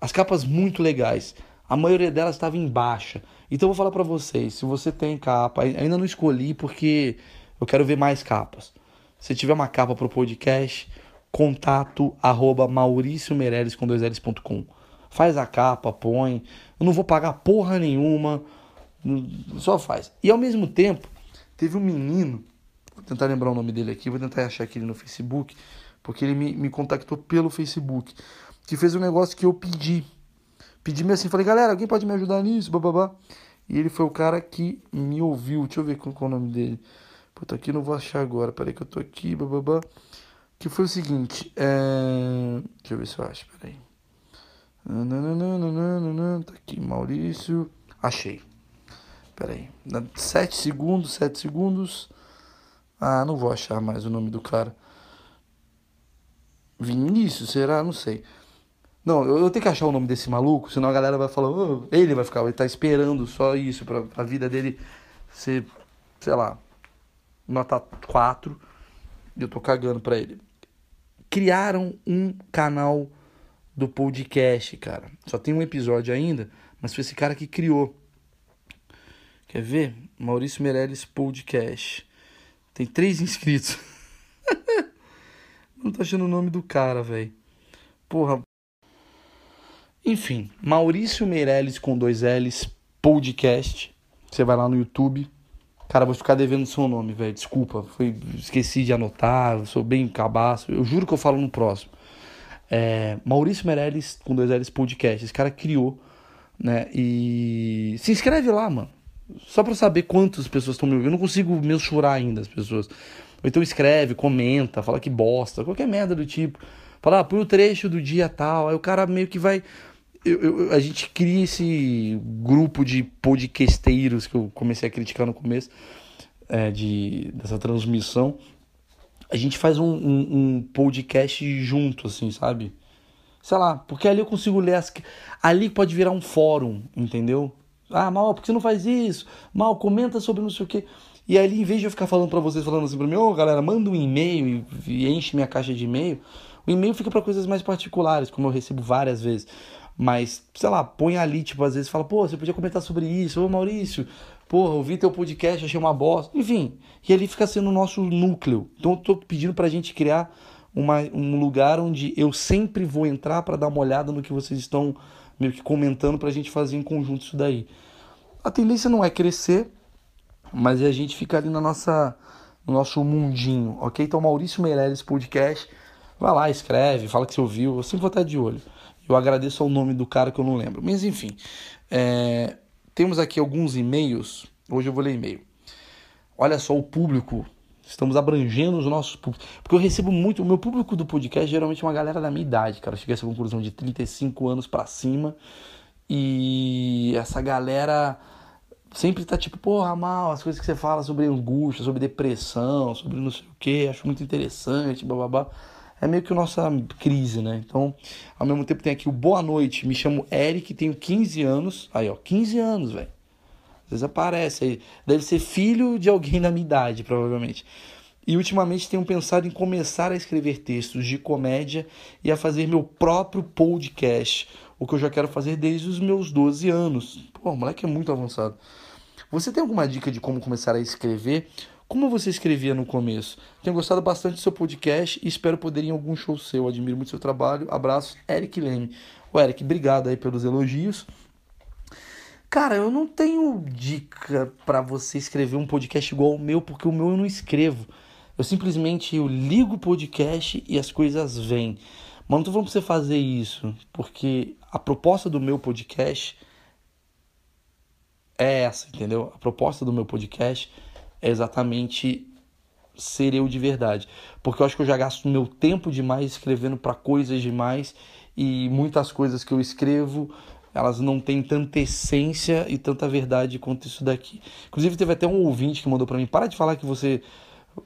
As capas muito legais. A maioria delas estava em baixa. Então eu vou falar para vocês, se você tem capa, ainda não escolhi porque eu quero ver mais capas. Se tiver uma capa pro podcast, contato arroba mauriciomeirelles com dois L's.com. Faz a capa, põe. Eu não vou pagar porra nenhuma. Só faz. E ao mesmo tempo, teve um menino, vou tentar lembrar o nome dele aqui, vou tentar achar aqui no Facebook, porque ele me, me contactou pelo Facebook, que fez um negócio que eu pedi. Pedi-me assim, falei, galera, alguém pode me ajudar nisso? Bababá. E ele foi o cara que me ouviu. Deixa eu ver qual, é o nome dele. Puta, aqui não vou achar agora. Peraí que eu tô aqui, bababá. Que foi o seguinte. É... Deixa eu ver se eu acho, peraí. Tá aqui, Maurício. Achei. Peraí. Sete segundos, sete segundos. Ah, não vou achar mais o nome do cara. Vinícius, será? Não sei. Não, eu, tenho que achar o nome desse maluco, senão a galera vai falar, oh, ele vai ficar, ele tá esperando só isso pra a vida dele ser, sei lá, nota 4, e eu tô cagando pra ele. Criaram um canal do podcast, cara. Só tem um episódio ainda, mas foi esse cara que criou. Quer ver? Maurício Meirelles Podcast. Tem três inscritos. Não tô achando o nome do cara, velho. Porra. Enfim, Maurício Meirelles com dois L's Podcast. Você vai lá no YouTube. Cara, vou ficar devendo seu nome, velho. Desculpa, foi, esqueci de anotar, sou bem cabaço. Eu juro que eu falo no próximo. É, Maurício Meirelles com dois L's Podcast. Esse cara criou, né? E se inscreve lá, mano. Só pra saber quantas pessoas estão me ouvindo. Eu não consigo mensurar ainda as pessoas. Ou então escreve, comenta, fala que bosta, qualquer merda do tipo. Fala, ah, põe o trecho do dia tal. Aí o cara meio que vai eu, eu, a gente cria esse grupo de podcasteiros que eu comecei a criticar no começo é, de, dessa transmissão. A gente faz um, um, um, podcast junto, assim, sabe? Sei lá, porque ali eu consigo ler as. Ali pode virar um fórum, entendeu? Ah, mal, por que você não faz isso? Mal, comenta sobre não sei o quê. E aí, em vez de eu ficar falando para vocês, falando assim pra mim, ô oh, galera, manda um e-mail e, e enche minha caixa de e-mail, o e-mail fica para coisas mais particulares, como eu recebo várias vezes. Mas, sei lá, põe ali, tipo, às vezes fala, pô, você podia comentar sobre isso, ô Maurício, porra, ouvi teu podcast, achei uma bosta. Enfim, e ali fica sendo o nosso núcleo. Então eu tô pedindo pra gente criar uma, um lugar onde eu sempre vou entrar para dar uma olhada no que vocês estão meio que comentando pra gente fazer em conjunto isso daí. A tendência não é crescer, mas é a gente ficar ali na nossa, no nosso mundinho, ok? Então, Maurício Meirelles Podcast, vai lá, escreve, fala que você ouviu, eu sempre vou estar de olho. Eu agradeço ao nome do cara que eu não lembro. Mas enfim, é, temos aqui alguns e-mails. Hoje eu vou ler e-mail. Olha só o público. Estamos abrangendo os nossos públicos. Porque eu recebo muito. O meu público do podcast geralmente é uma galera da minha idade, cara. Eu cheguei a essa conclusão de 35 anos para cima. E essa galera sempre tá tipo, porra, mal, as coisas que você fala sobre angústia, sobre depressão, sobre não sei o que, acho muito interessante, bababá é meio que nossa crise, né? Então, ao mesmo tempo tem aqui o Boa Noite, me chamo Eric, tenho 15 anos. Aí, ó, 15 anos, velho. Às vezes aparece aí. Deve ser filho de alguém da minha idade, provavelmente. E ultimamente tenho pensado em começar a escrever textos de comédia e a fazer meu próprio podcast, o que eu já quero fazer desde os meus 12 anos. Pô, o moleque é muito avançado. Você tem alguma dica de como começar a escrever? Como você escrevia no começo? Tenho gostado bastante do seu podcast e espero poder ir em algum show seu. Admiro muito seu trabalho. Abraço, Eric Leme. O Eric, obrigado aí pelos elogios. Cara, eu não tenho dica para você escrever um podcast igual o meu, porque o meu eu não escrevo. Eu simplesmente eu ligo o podcast e as coisas vêm. Mas não tô falando pra você fazer isso, porque a proposta do meu podcast é essa, entendeu? A proposta do meu podcast é exatamente ser eu de verdade. Porque eu acho que eu já gasto meu tempo demais escrevendo para coisas demais e muitas coisas que eu escrevo elas não têm tanta essência e tanta verdade quanto isso daqui. Inclusive teve até um ouvinte que mandou para mim, para de falar que você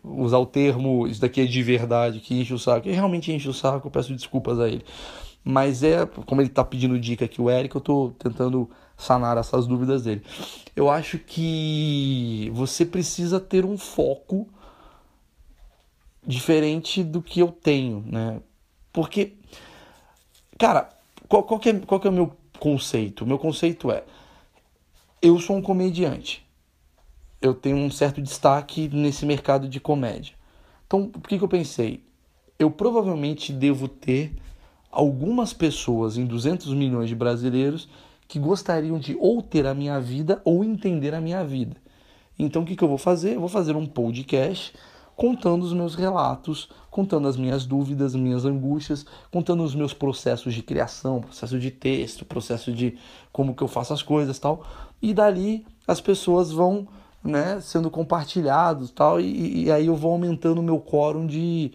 usar o termo isso daqui é de verdade, que enche o saco. E realmente enche o saco, eu peço desculpas a ele. Mas é, como ele está pedindo dica aqui, o Eric, eu estou tentando sanar essas dúvidas dele. Eu acho que você precisa ter um foco diferente do que eu tenho, né? Porque, cara, qual, qual, que, é, qual que é o meu conceito? O meu conceito é: eu sou um comediante. Eu tenho um certo destaque nesse mercado de comédia. Então, por que, que eu pensei? Eu provavelmente devo ter algumas pessoas em 200 milhões de brasileiros que gostariam de ou ter a minha vida ou entender a minha vida. Então o que, que eu vou fazer? Eu vou fazer um podcast contando os meus relatos, contando as minhas dúvidas, minhas angústias, contando os meus processos de criação, processo de texto, processo de como que eu faço as coisas tal. E dali as pessoas vão né, sendo compartilhados tal, e, e aí eu vou aumentando o meu quórum de.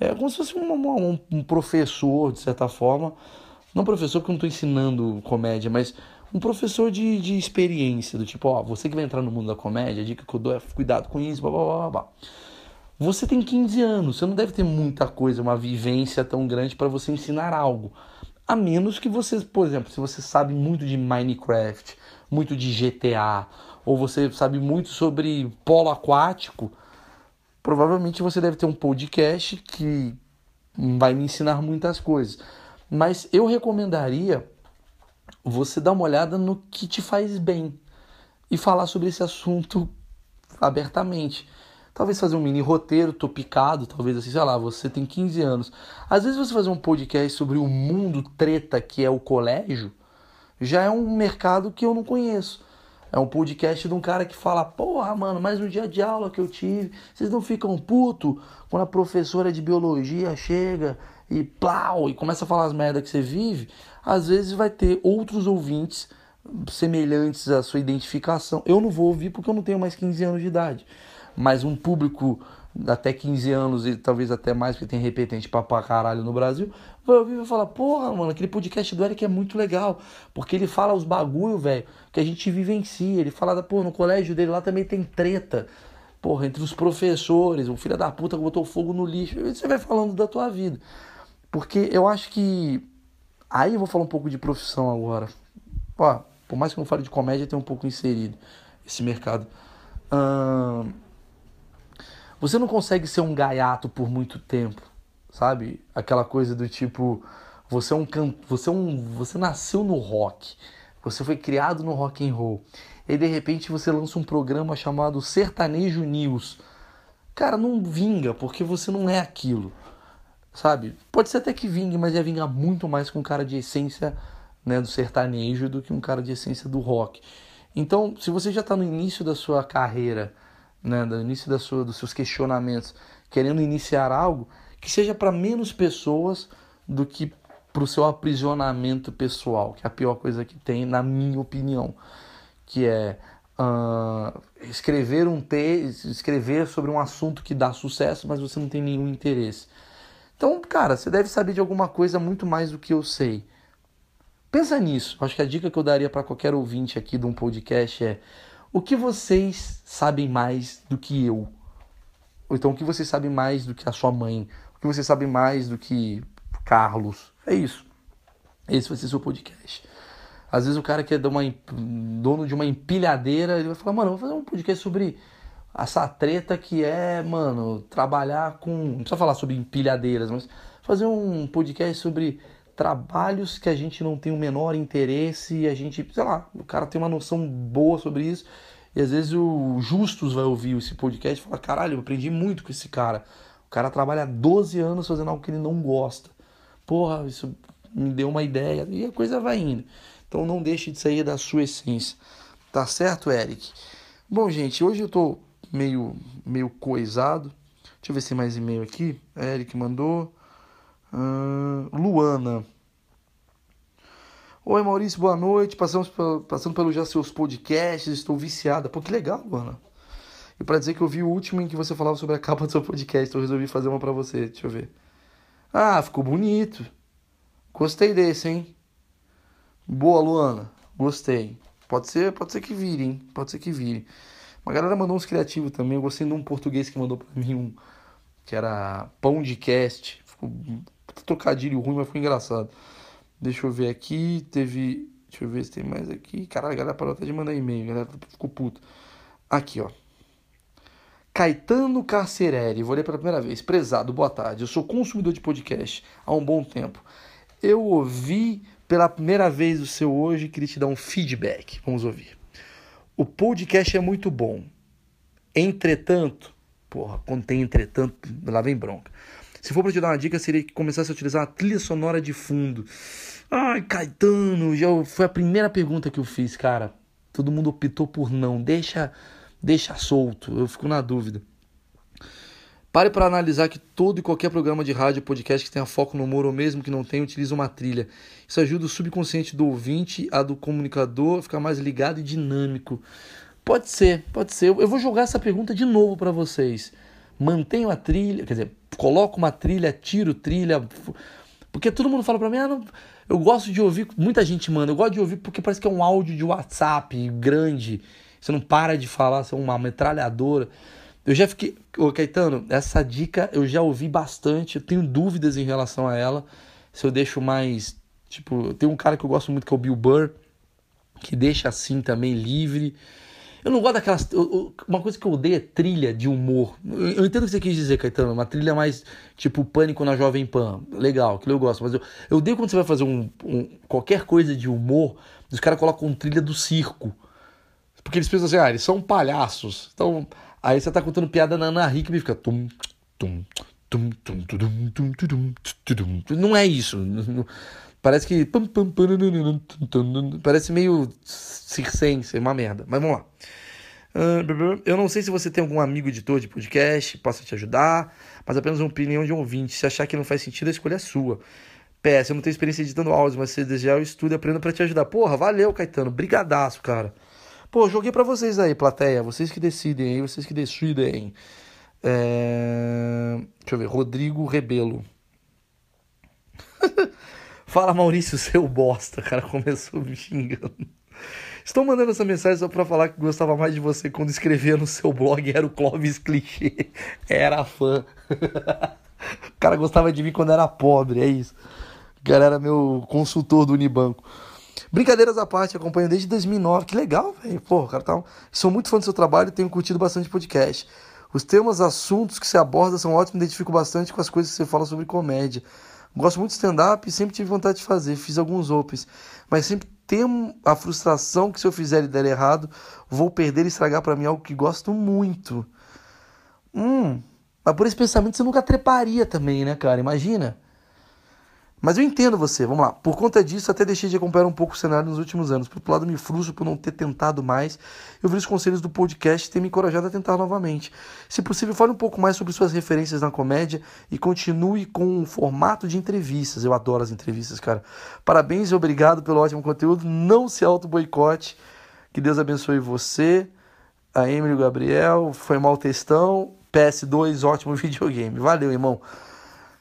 É como se fosse um, um, um professor, de certa forma, não professor porque eu não estou ensinando comédia, mas um professor de, de experiência, do tipo, ó, você que vai entrar no mundo da comédia, a dica que eu dou é cuidado com isso, blá blá blá blá. Você tem 15 anos, você não deve ter muita coisa, uma vivência tão grande para você ensinar algo. A menos que você, por exemplo, se você sabe muito de Minecraft, muito de GTA, ou você sabe muito sobre polo aquático, provavelmente você deve ter um podcast que vai me ensinar muitas coisas. Mas eu recomendaria você dar uma olhada no que te faz bem. e falar sobre esse assunto abertamente. Talvez fazer um mini roteiro topicado, talvez assim, sei lá, você tem 15 anos. Às vezes você fazer um podcast sobre o mundo treta que é o colégio, já é um mercado que eu não conheço. É um podcast de um cara que fala, porra, mano, mais um dia de aula que eu tive. Vocês não ficam puto quando a professora de biologia chega e plau, e começa a falar as merdas que você vive? Às vezes vai ter outros ouvintes semelhantes à sua identificação. Eu não vou ouvir porque eu não tenho mais 15 anos de idade. Mas um público até 15 anos e talvez até mais, porque tem repetente pra, pra caralho no Brasil, vai ouvir e vai falar, porra, mano, aquele podcast do Eric é muito legal, porque ele fala os bagulho, velho, que a gente vivencia, ele fala, pô, no colégio dele lá também tem treta, porra, entre os professores, o filho da puta que botou fogo no lixo, você vai falando da tua vida, porque eu acho que, aí eu vou falar um pouco de profissão agora, ó, por mais que eu não fale de comédia, tem um pouco inserido esse mercado, hum você não consegue ser um gaiato por muito tempo, sabe? Aquela coisa do tipo, você é um can... você é um, você nasceu no rock, você foi criado no rock and roll. E de repente você lança um programa chamado Sertanejo News. Cara, não vinga, porque você não é aquilo. Sabe? Pode ser até que vingue, mas ia vingar muito mais com um cara de essência né, do sertanejo do que um cara de essência do rock. Então, se você já está no início da sua carreira né, do início da sua, dos seus questionamentos, querendo iniciar algo, que seja para menos pessoas do que para o seu aprisionamento pessoal, que é a pior coisa que tem, na minha opinião, que é uh, escrever um texto, escrever sobre um assunto que dá sucesso, mas você não tem nenhum interesse. Então, cara, você deve saber de alguma coisa muito mais do que eu sei. Pensa nisso. Acho que a dica que eu daria para qualquer ouvinte aqui de um podcast é o que vocês sabem mais do que eu? Ou então o que vocês sabem mais do que a sua mãe? O que vocês sabem mais do que Carlos? É isso. Esse vai ser seu podcast. Às vezes o cara que é dono de uma empilhadeira, ele vai falar, mano, vou fazer um podcast sobre essa treta que é, mano, trabalhar com. Não precisa falar sobre empilhadeiras, mas fazer um podcast sobre trabalhos que a gente não tem o menor interesse e a gente, sei lá, o cara tem uma noção boa sobre isso. E às vezes o Justus vai ouvir esse podcast e falar: caralho, eu aprendi muito com esse cara. O cara trabalha 12 anos fazendo algo que ele não gosta. Porra, isso me deu uma ideia. E a coisa vai indo. Então não deixe de sair da sua essência. Tá certo, Eric? Bom, gente, hoje eu tô meio, meio coisado. Deixa eu ver se tem mais e-mail aqui. Eric mandou. Luana. Oi Maurício, boa noite. Passamos passando pelo já seus podcasts, estou viciada. Pô, que legal, Luana. E para dizer que eu vi o último em que você falava sobre a capa do seu podcast, eu resolvi fazer uma para você. Deixa eu ver. Ah, ficou bonito. Gostei desse, hein? Boa, Luana. Gostei. Pode ser, pode ser que vire, hein? Pode ser que vire. Uma galera mandou uns criativos também. Eu gostei de um português que mandou para mim um que era pão de cast. Ficou trocadilho ruim, mas foi engraçado. Deixa eu ver aqui. Teve. Deixa eu ver se tem mais aqui. Caralho, a galera parou até de mandar e-mail. A galera ficou puto. Aqui, ó. Caetano Carcerelli, vou ler pela primeira vez. Prezado, boa tarde. Eu sou consumidor de podcast há um bom tempo. Eu ouvi pela primeira vez o seu hoje e queria te dar um feedback. Vamos ouvir. O podcast é muito bom. Entretanto, porra, quando tem entretanto, lá vem bronca. Se for para te dar uma dica, seria que começasse a utilizar uma trilha sonora de fundo. Ai, Caetano, já foi a primeira pergunta que eu fiz, cara. Todo mundo optou por não. Deixa, deixa solto. Eu fico na dúvida. Pare para analisar que todo e qualquer programa de rádio ou podcast que tenha foco no humor ou mesmo que não tenha, utiliza uma trilha. Isso ajuda o subconsciente do ouvinte, a do comunicador, a ficar mais ligado e dinâmico. Pode ser, pode ser. Eu vou jogar essa pergunta de novo para vocês mantenho a trilha, quer dizer, coloco uma trilha, tiro trilha. Porque todo mundo fala pra mim, ah, não, eu gosto de ouvir, muita gente manda, eu gosto de ouvir porque parece que é um áudio de WhatsApp grande, você não para de falar, você é uma metralhadora. Eu já fiquei, ô Caetano, essa dica eu já ouvi bastante, eu tenho dúvidas em relação a ela, se eu deixo mais, tipo, tem um cara que eu gosto muito que é o Bill Burr, que deixa assim também livre. Eu não gosto daquelas. Uma coisa que eu odeio é trilha de humor. Eu entendo o que você quis dizer, Caetano. Uma trilha mais tipo pânico na Jovem Pan. Legal, aquilo eu gosto. Mas eu, eu odeio quando você vai fazer um, um qualquer coisa de humor, os caras colocam trilha do circo. Porque eles pensam assim, ah, eles são palhaços. Então, aí você tá contando piada na Ana Hickman e fica tum, tum, tum, tum, tum, tum, tum, tum, tum. Não é isso. Parece que. Parece meio circense, é uma merda. Mas vamos lá. Eu não sei se você tem algum amigo editor de podcast que possa te ajudar, mas apenas uma opinião de um ouvinte. Se achar que não faz sentido, a escolha é sua. PS, eu não tenho experiência editando áudios, mas se desejar, eu estudo e aprendo para te ajudar. Porra, valeu, Caetano. Brigadaço, cara. Pô, joguei para vocês aí, plateia. Vocês que decidem aí, vocês que decidem. É... Deixa eu ver. Rodrigo Rebelo. Fala, Maurício, seu bosta. cara começou me xingando. Estou mandando essa mensagem só pra falar que gostava mais de você quando escrevia no seu blog. Era o Clóvis Clichê. Era fã. o cara gostava de mim quando era pobre, é isso. O cara era meu consultor do Unibanco. Brincadeiras à parte, acompanho desde 2009. Que legal, velho. Pô, cara, tá... sou muito fã do seu trabalho e tenho curtido bastante podcast. Os temas, assuntos que você aborda são ótimos, identifico bastante com as coisas que você fala sobre comédia. Gosto muito de stand-up e sempre tive vontade de fazer. Fiz alguns opens, mas sempre tenho a frustração que se eu fizer e der errado, vou perder e estragar para mim algo que gosto muito. Hum, mas por esse pensamento você nunca treparia também, né, cara? Imagina. Mas eu entendo você, vamos lá. Por conta disso, até deixei de acompanhar um pouco o cenário nos últimos anos. Por outro lado, me frustro por não ter tentado mais. Eu vi os conselhos do podcast e ter me encorajado a tentar novamente. Se possível, fale um pouco mais sobre suas referências na comédia e continue com um formato de entrevistas. Eu adoro as entrevistas, cara. Parabéns e obrigado pelo ótimo conteúdo. Não se auto-boicote. Que Deus abençoe você, a Emily o Gabriel. Foi mal textão. PS2, ótimo videogame. Valeu, irmão.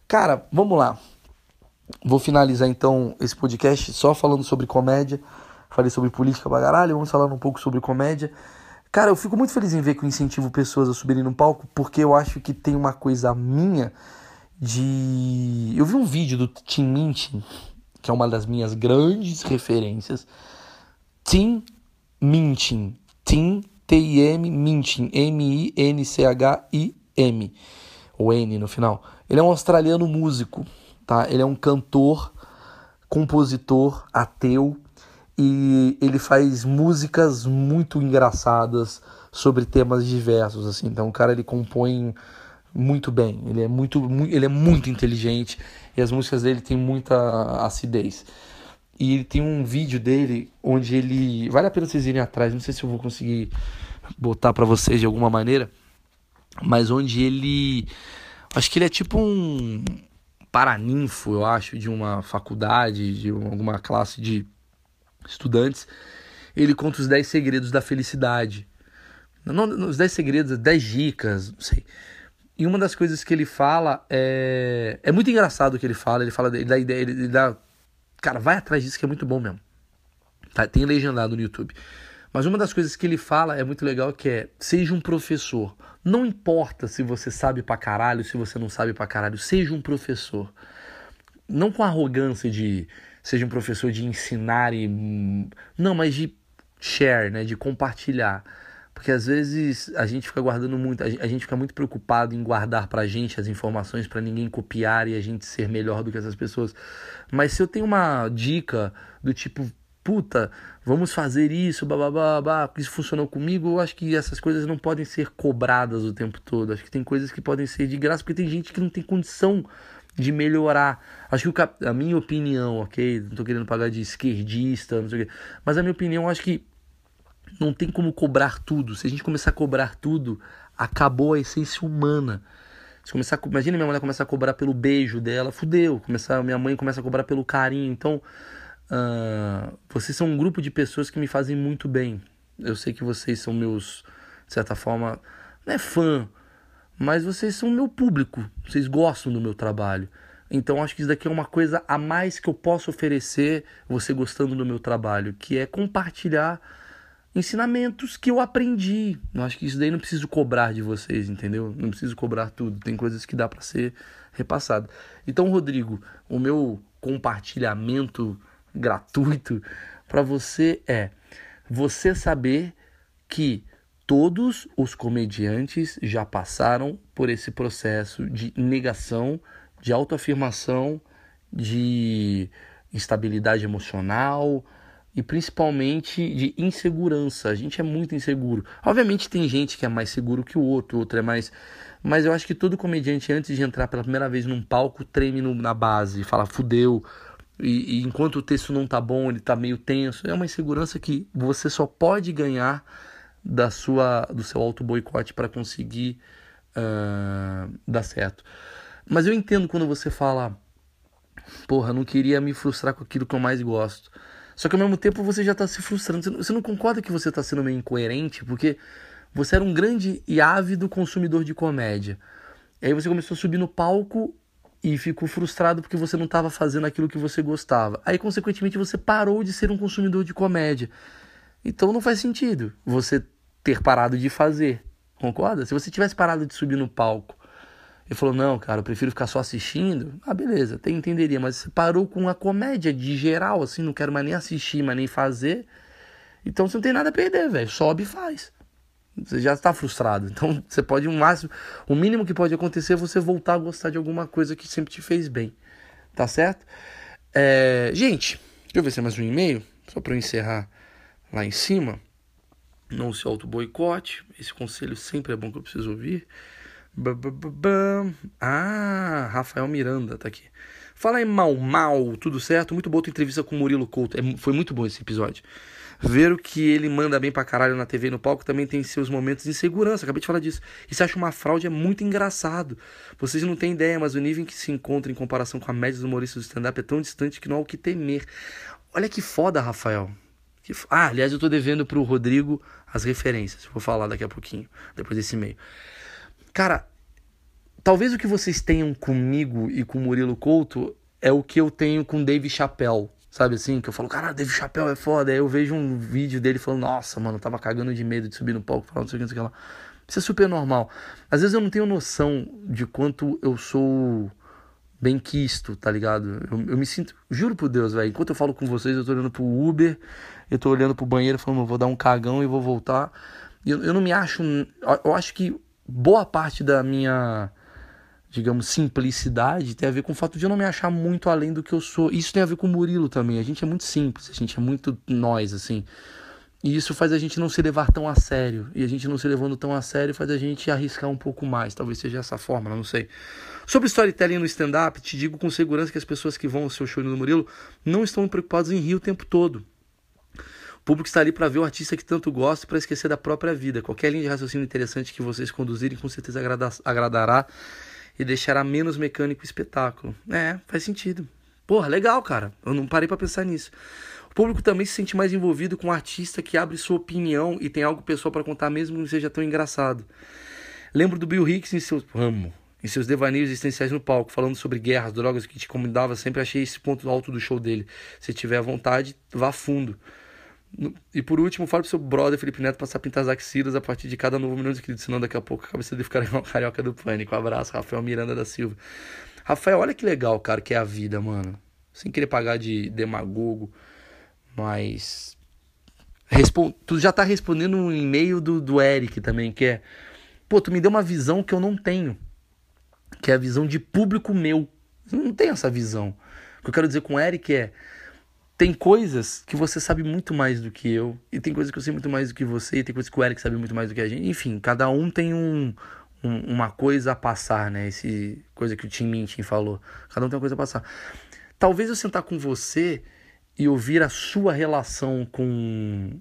Cara, vamos lá. Vou finalizar então esse podcast só falando sobre comédia. Falei sobre política pra caralho, vamos falar um pouco sobre comédia. Cara, eu fico muito feliz em ver que eu incentivo pessoas a subirem no palco, porque eu acho que tem uma coisa minha de. Eu vi um vídeo do Tim Minchin, que é uma das minhas grandes referências. Tim Minchin. Tim, T-I-M, Minchin. M-I-N-C-H-I-M. O N no final. Ele é um australiano músico tá? Ele é um cantor, compositor, ateu e ele faz músicas muito engraçadas sobre temas diversos, assim. Então o cara ele compõe muito bem, ele é muito, ele é muito inteligente e as músicas dele têm muita acidez. E ele tem um vídeo dele onde ele vale a pena vocês irem atrás, não sei se eu vou conseguir botar para vocês de alguma maneira, mas onde ele acho que ele é tipo um paraninfo, eu acho, de uma faculdade, de alguma classe de estudantes, ele conta os 10 segredos da felicidade. Não, os 10 segredos, 10 dicas, não sei. E uma das coisas que ele fala é. É muito engraçado o que ele fala. Ele fala, ele dá ideia, ele dá. Cara, vai atrás disso que é muito bom mesmo. Tá, tem legendado no YouTube. Mas uma das coisas que ele fala é muito legal que é seja um professor. Não importa se você sabe pra caralho, se você não sabe pra caralho, seja um professor. Não com arrogância de seja um professor de ensinar e. Não, mas de share, né? De compartilhar. Porque às vezes a gente fica guardando muito, a gente fica muito preocupado em guardar pra gente as informações para ninguém copiar e a gente ser melhor do que essas pessoas. Mas se eu tenho uma dica do tipo, puta, vamos fazer isso, babá, isso funcionou comigo. Eu acho que essas coisas não podem ser cobradas o tempo todo. Acho que tem coisas que podem ser de graça, porque tem gente que não tem condição de melhorar. Acho que o, a minha opinião, ok? Não tô querendo pagar de esquerdista, não sei o quê. Mas a minha opinião, acho que não tem como cobrar tudo. Se a gente começar a cobrar tudo, acabou a essência humana. Se começar, imagina minha mulher começar a cobrar pelo beijo dela, fudeu. Começar, minha mãe começa a cobrar pelo carinho. Então, Uh, vocês são um grupo de pessoas que me fazem muito bem. Eu sei que vocês são meus, de certa forma, não é fã, mas vocês são meu público. Vocês gostam do meu trabalho. Então acho que isso daqui é uma coisa a mais que eu posso oferecer você gostando do meu trabalho, que é compartilhar ensinamentos que eu aprendi. Eu acho que isso daí não preciso cobrar de vocês, entendeu? Não preciso cobrar tudo. Tem coisas que dá para ser repassado. Então, Rodrigo, o meu compartilhamento gratuito para você é você saber que todos os comediantes já passaram por esse processo de negação, de autoafirmação, de instabilidade emocional e principalmente de insegurança. A gente é muito inseguro. Obviamente tem gente que é mais seguro que o outro, outro é mais. Mas eu acho que todo comediante, antes de entrar pela primeira vez num palco, treme no, na base, fala fudeu. E, e, enquanto o texto não tá bom, ele tá meio tenso. É uma insegurança que você só pode ganhar da sua, do seu auto boicote para conseguir uh, dar certo. Mas eu entendo quando você fala, porra, não queria me frustrar com aquilo que eu mais gosto. Só que ao mesmo tempo você já está se frustrando. Você não, você não concorda que você está sendo meio incoerente? Porque você era um grande e ávido consumidor de comédia. E aí você começou a subir no palco e ficou frustrado porque você não estava fazendo aquilo que você gostava. Aí, consequentemente, você parou de ser um consumidor de comédia. Então não faz sentido você ter parado de fazer. Concorda? Se você tivesse parado de subir no palco ele falou: Não, cara, eu prefiro ficar só assistindo. Ah, beleza, até entenderia, mas você parou com a comédia de geral, assim, não quero mais nem assistir, mais nem fazer. Então você não tem nada a perder, velho. Sobe e faz. Você já está frustrado. Então você pode, o máximo, o mínimo que pode acontecer é você voltar a gostar de alguma coisa que sempre te fez bem. Tá certo? É, gente, deixa eu ver se é mais um e-mail, só para eu encerrar lá em cima. Não se auto-boicote. Esse conselho sempre é bom que eu preciso ouvir. Ah, Rafael Miranda tá aqui. Fala aí, mal, mal, tudo certo? Muito boa tua entrevista com o Murilo Couto. É, foi muito bom esse episódio. Ver o que ele manda bem pra caralho na TV e no palco também tem seus momentos de insegurança. Acabei de falar disso. E se acha uma fraude é muito engraçado. Vocês não têm ideia, mas o nível em que se encontra em comparação com a média dos humoristas do stand-up é tão distante que não há o que temer. Olha que foda, Rafael. Que... Ah, aliás, eu tô devendo pro Rodrigo as referências. Vou falar daqui a pouquinho, depois desse e-mail. Cara, talvez o que vocês tenham comigo e com Murilo Couto é o que eu tenho com Dave Chappelle. Sabe assim? Que eu falo, cara, Dave Chappelle é foda. Aí eu vejo um vídeo dele falando, nossa, mano, tava cagando de medo de subir no palco, falando não sei o que, não sei o que lá. Isso é super normal. Às vezes eu não tenho noção de quanto eu sou bem quisto, tá ligado? Eu, eu me sinto, juro por Deus, velho. Enquanto eu falo com vocês, eu tô olhando pro Uber, eu tô olhando pro banheiro falando, vou dar um cagão e vou voltar. Eu, eu não me acho. Eu acho que boa parte da minha, digamos, simplicidade tem a ver com o fato de eu não me achar muito além do que eu sou. Isso tem a ver com o Murilo também. A gente é muito simples, a gente é muito nós, assim. E isso faz a gente não se levar tão a sério. E a gente não se levando tão a sério faz a gente arriscar um pouco mais. Talvez seja essa forma, não sei. Sobre storytelling no stand-up, te digo com segurança que as pessoas que vão ao seu show no Murilo não estão preocupadas em rir o tempo todo público está ali para ver o artista que tanto gosta e para esquecer da própria vida. Qualquer linha de raciocínio interessante que vocês conduzirem com certeza agrada, agradará e deixará menos mecânico o espetáculo. É, faz sentido. Porra, legal, cara. Eu não parei para pensar nisso. O público também se sente mais envolvido com o artista que abre sua opinião e tem algo pessoal para contar, mesmo que não seja tão engraçado. Lembro do Bill Hicks em seus. Amo. Em seus devaneios existenciais no palco, falando sobre guerras, drogas, que te incomodava, sempre achei esse ponto alto do show dele. Se tiver vontade, vá fundo. E por último, fala pro seu brother Felipe Neto passar a pintar as axilas a partir de cada novo milhão de inscritos, senão daqui a pouco a cabeça dele ficará igual carioca do pânico. Um abraço, Rafael Miranda da Silva. Rafael, olha que legal, cara, que é a vida, mano. Sem querer pagar de demagogo, mas. Respond... Tu já tá respondendo um e-mail do, do Eric também, que é. Pô, tu me deu uma visão que eu não tenho. Que é a visão de público meu. Eu não tenho essa visão. O que eu quero dizer com o Eric é tem coisas que você sabe muito mais do que eu, e tem coisas que eu sei muito mais do que você, e tem coisas que o Eric sabe muito mais do que a gente. Enfim, cada um tem um, um, uma coisa a passar, né? Esse coisa que o Tim Minchin falou. Cada um tem uma coisa a passar. Talvez eu sentar com você e ouvir a sua relação com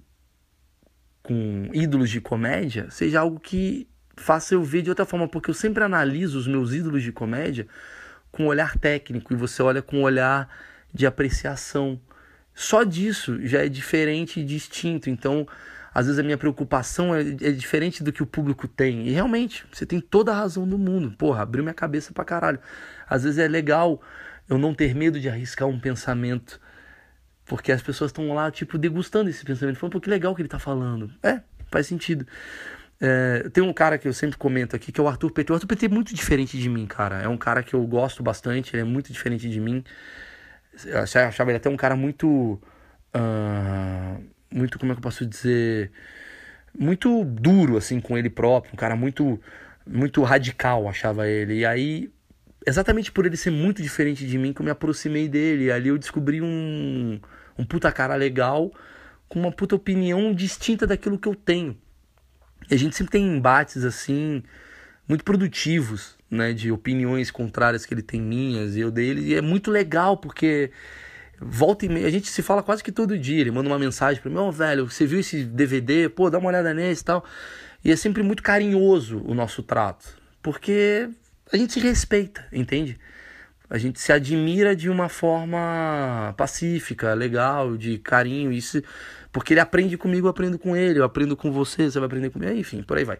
com ídolos de comédia seja algo que faça eu ver de outra forma, porque eu sempre analiso os meus ídolos de comédia com um olhar técnico e você olha com um olhar de apreciação. Só disso já é diferente e distinto. Então, às vezes a minha preocupação é, é, diferente do que o público tem. E realmente, você tem toda a razão do mundo. Porra, abriu minha cabeça pra caralho. Às vezes é legal eu não ter medo de arriscar um pensamento. Porque as pessoas estão lá, tipo, degustando esse pensamento. Falando, pô, que legal que ele tá falando. É, faz sentido. É, tem um cara que eu sempre comento aqui, que é o Arthur PT. O Arthur PT é muito diferente de mim, cara. É um cara que eu gosto bastante, ele é muito diferente de mim. Eu achava ele até um cara muito. Uh, muito, como é que eu posso dizer? Muito duro, assim, com ele próprio. Um cara muito, muito radical, achava ele. E aí, exatamente por ele ser muito diferente de mim, que eu me aproximei dele. E ali eu descobri um, Um puta cara legal, com uma puta opinião distinta daquilo que eu tenho. E a gente sempre tem embates assim, muito produtivos, né? De opiniões contrárias que ele tem minhas e eu dele. E é muito legal, porque volta e meia, a gente se fala quase que todo dia. Ele manda uma mensagem pra mim: Ó, oh, velho, você viu esse DVD? Pô, dá uma olhada nesse e tal. E é sempre muito carinhoso o nosso trato, porque a gente se respeita, entende? A gente se admira de uma forma pacífica, legal, de carinho, isso porque ele aprende comigo, eu aprendo com ele, eu aprendo com você, você vai aprender comigo, enfim, por aí vai.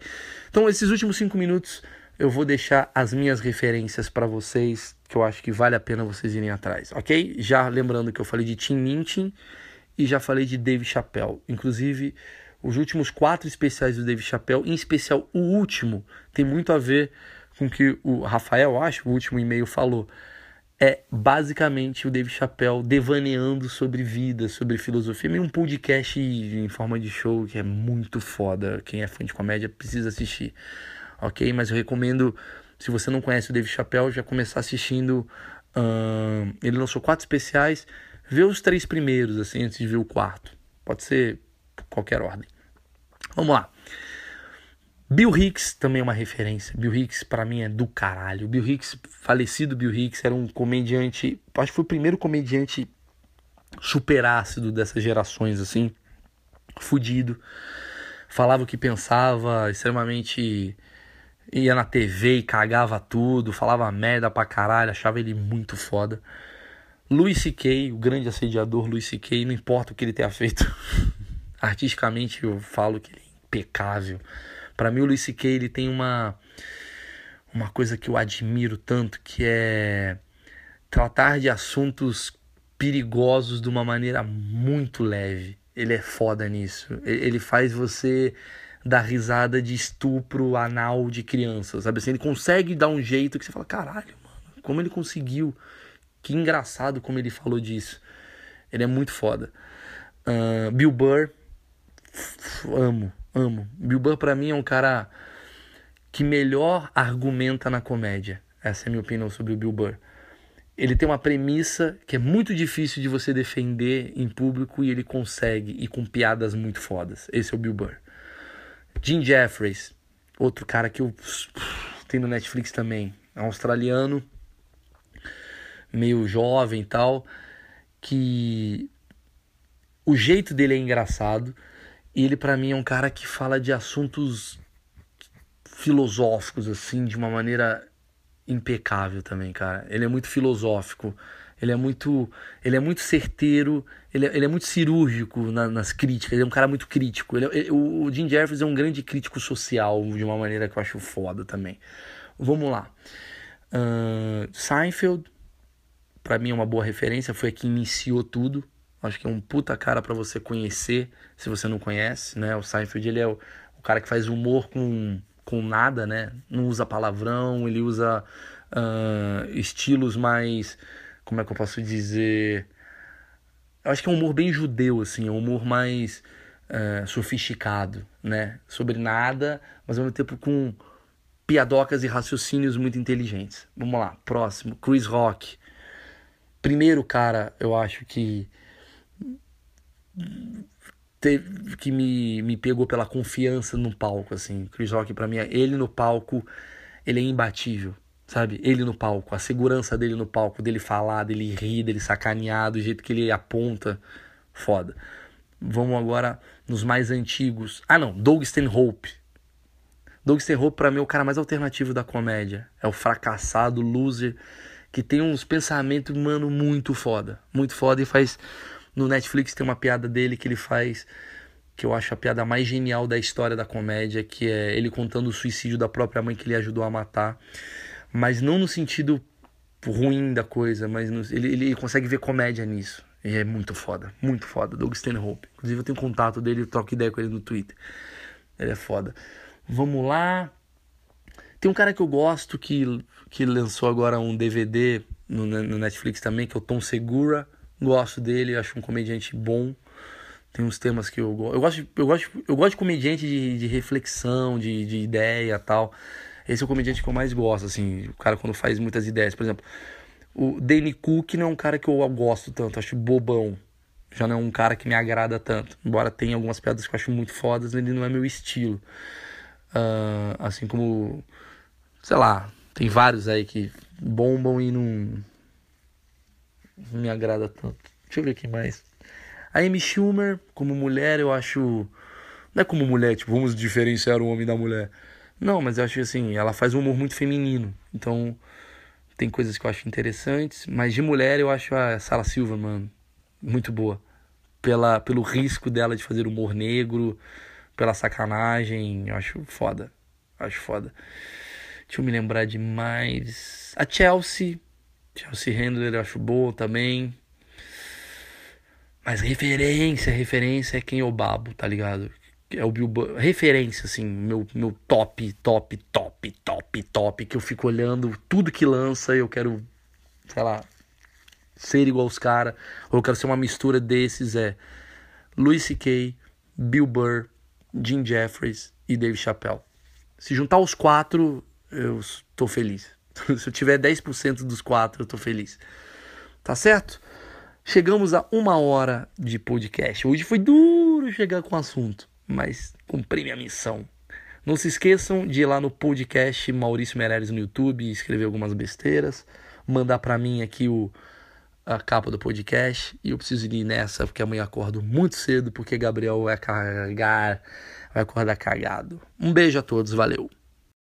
Então, esses últimos cinco minutos eu vou deixar as minhas referências para vocês, que eu acho que vale a pena vocês irem atrás, ok? Já lembrando que eu falei de Tim Minchin e já falei de Dave Chappelle. Inclusive, os últimos quatro especiais do Dave Chappelle, em especial o último, tem muito a ver com o que o Rafael, acho, o último e-mail falou. É basicamente o Dave Chappelle devaneando sobre vida, sobre filosofia, meio um podcast em forma de show que é muito foda. Quem é fã de comédia precisa assistir, ok? Mas eu recomendo, se você não conhece o Dave Chappelle, já começar assistindo. Uh, ele lançou quatro especiais, vê os três primeiros, assim, antes de ver o quarto. Pode ser qualquer ordem. Vamos lá. Bill Hicks também é uma referência. Bill Hicks para mim é do caralho. Bill Hicks, falecido Bill Hicks, era um comediante, acho que foi o primeiro comediante super ácido dessas gerações assim, fudido. Falava o que pensava, extremamente ia na TV e cagava tudo, falava merda pra caralho, achava ele muito foda. Louis C.K., o grande assediador Louis C.K., não importa o que ele tenha feito, artisticamente eu falo que ele é impecável. Para mim o Luis C.K. ele tem uma uma coisa que eu admiro tanto, que é tratar de assuntos perigosos de uma maneira muito leve. Ele é foda nisso. Ele faz você dar risada de estupro anal de criança, sabe assim? Ele consegue dar um jeito que você fala, caralho, mano, como ele conseguiu? Que engraçado como ele falou disso. Ele é muito foda. Uh, Bill Burr, amo, amo. Bill Burr para mim é um cara que melhor argumenta na comédia. Essa é a minha opinião sobre o Bill Burr. Ele tem uma premissa que é muito difícil de você defender em público e ele consegue, e com piadas muito fodas. Esse é o Bill Burr. Jim Jeffries, outro cara que eu tenho no Netflix também, é australiano, meio jovem e tal, que o jeito dele é engraçado e ele para mim é um cara que fala de assuntos filosóficos assim de uma maneira impecável também, cara. Ele é muito filosófico, ele é muito, ele é muito certeiro, ele é, ele é muito cirúrgico na, nas críticas, ele é um cara muito crítico. Ele, é, o Jim Jeffries é um grande crítico social de uma maneira que eu acho foda também. Vamos lá. Uh, Seinfeld, para mim é uma boa referência, foi a que iniciou tudo. Acho que é um puta cara para você conhecer, se você não conhece, né? O Seinfeld, ele é o, o, cara que faz humor com, com nada, né? Não usa palavrão, ele usa uh, estilos mais... Como é que eu posso dizer? Eu acho que é um humor bem judeu, assim. É um humor mais uh, sofisticado, né? Sobre nada, mas ao mesmo tempo com piadocas e raciocínios muito inteligentes. Vamos lá, próximo. Chris Rock. Primeiro cara, eu acho que teve, que me, me pegou pela confiança no palco, assim. Chris Rock, para mim, ele no palco, ele é imbatível, sabe? Ele no palco, a segurança dele no palco, dele falar, dele rir, dele sacanear, do jeito que ele aponta, foda. Vamos agora nos mais antigos. Ah, não, Doug Stanhope. Doug Stanhope, pra mim, é o cara mais alternativo da comédia. É o fracassado, loser, que tem uns pensamentos, mano, muito foda. Muito foda e faz no Netflix tem uma piada dele que ele faz que eu acho a piada mais genial da história da comédia, que é ele contando o suicídio da própria mãe que ele ajudou a matar, mas não no sentido ruim da coisa, mas no, ele, ele consegue ver comédia nisso. E é muito foda, muito foda. Doug Stanhope. Inclusive eu tenho contato dele, eu troco ideia com ele no Twitter. Ele é foda. Vamos lá. Tem um cara que eu gosto que, que lançou agora um DVD no, no Netflix também, que é o Tom Segura. Gosto dele, acho um comediante bom. Tem uns temas que eu. Eu gosto, eu gosto, eu gosto de comediante de, de reflexão, de, de ideia tal. Esse é o comediante que eu mais gosto, assim. O cara quando faz muitas ideias. Por exemplo, o Danny Cook não é um cara que eu gosto tanto, acho bobão. já não é um cara que me agrada tanto. Embora tenha algumas piadas que eu acho muito fodas, ele não é meu estilo. Uh, assim como, sei lá, tem vários aí que bombam e não, não me agrada tanto. Deixa eu ver aqui mais. A Amy Schumer, como mulher, eu acho. Não é como mulher, tipo, vamos diferenciar o homem da mulher. Não, mas eu acho assim, ela faz um humor muito feminino. Então, tem coisas que eu acho interessantes. Mas de mulher, eu acho a Sara Silva, mano, muito boa. Pela, pelo risco dela de fazer humor negro, pela sacanagem, eu acho foda. Acho foda. Deixa eu me lembrar de mais. A Chelsea. Chelsea Handler eu acho boa também. Mas referência, referência é quem eu babo, tá ligado? É o. Referência, assim, meu, meu top, top, top, top, top. Que eu fico olhando tudo que lança eu quero, sei lá, ser igual os caras. Ou eu quero ser uma mistura desses. É Louis C.K., Bill Burr, Jim Jeffries e Dave Chappelle. Se juntar os quatro, eu tô feliz. Se eu tiver 10% dos quatro, eu tô feliz. Tá certo? Chegamos a uma hora de podcast. Hoje foi duro chegar com o assunto, mas cumpri minha missão. Não se esqueçam de ir lá no podcast Maurício Meirelles no YouTube escrever algumas besteiras. Mandar para mim aqui o, a capa do podcast. E eu preciso ir nessa, porque amanhã acordo muito cedo, porque Gabriel vai cagar, vai acordar cagado. Um beijo a todos, valeu.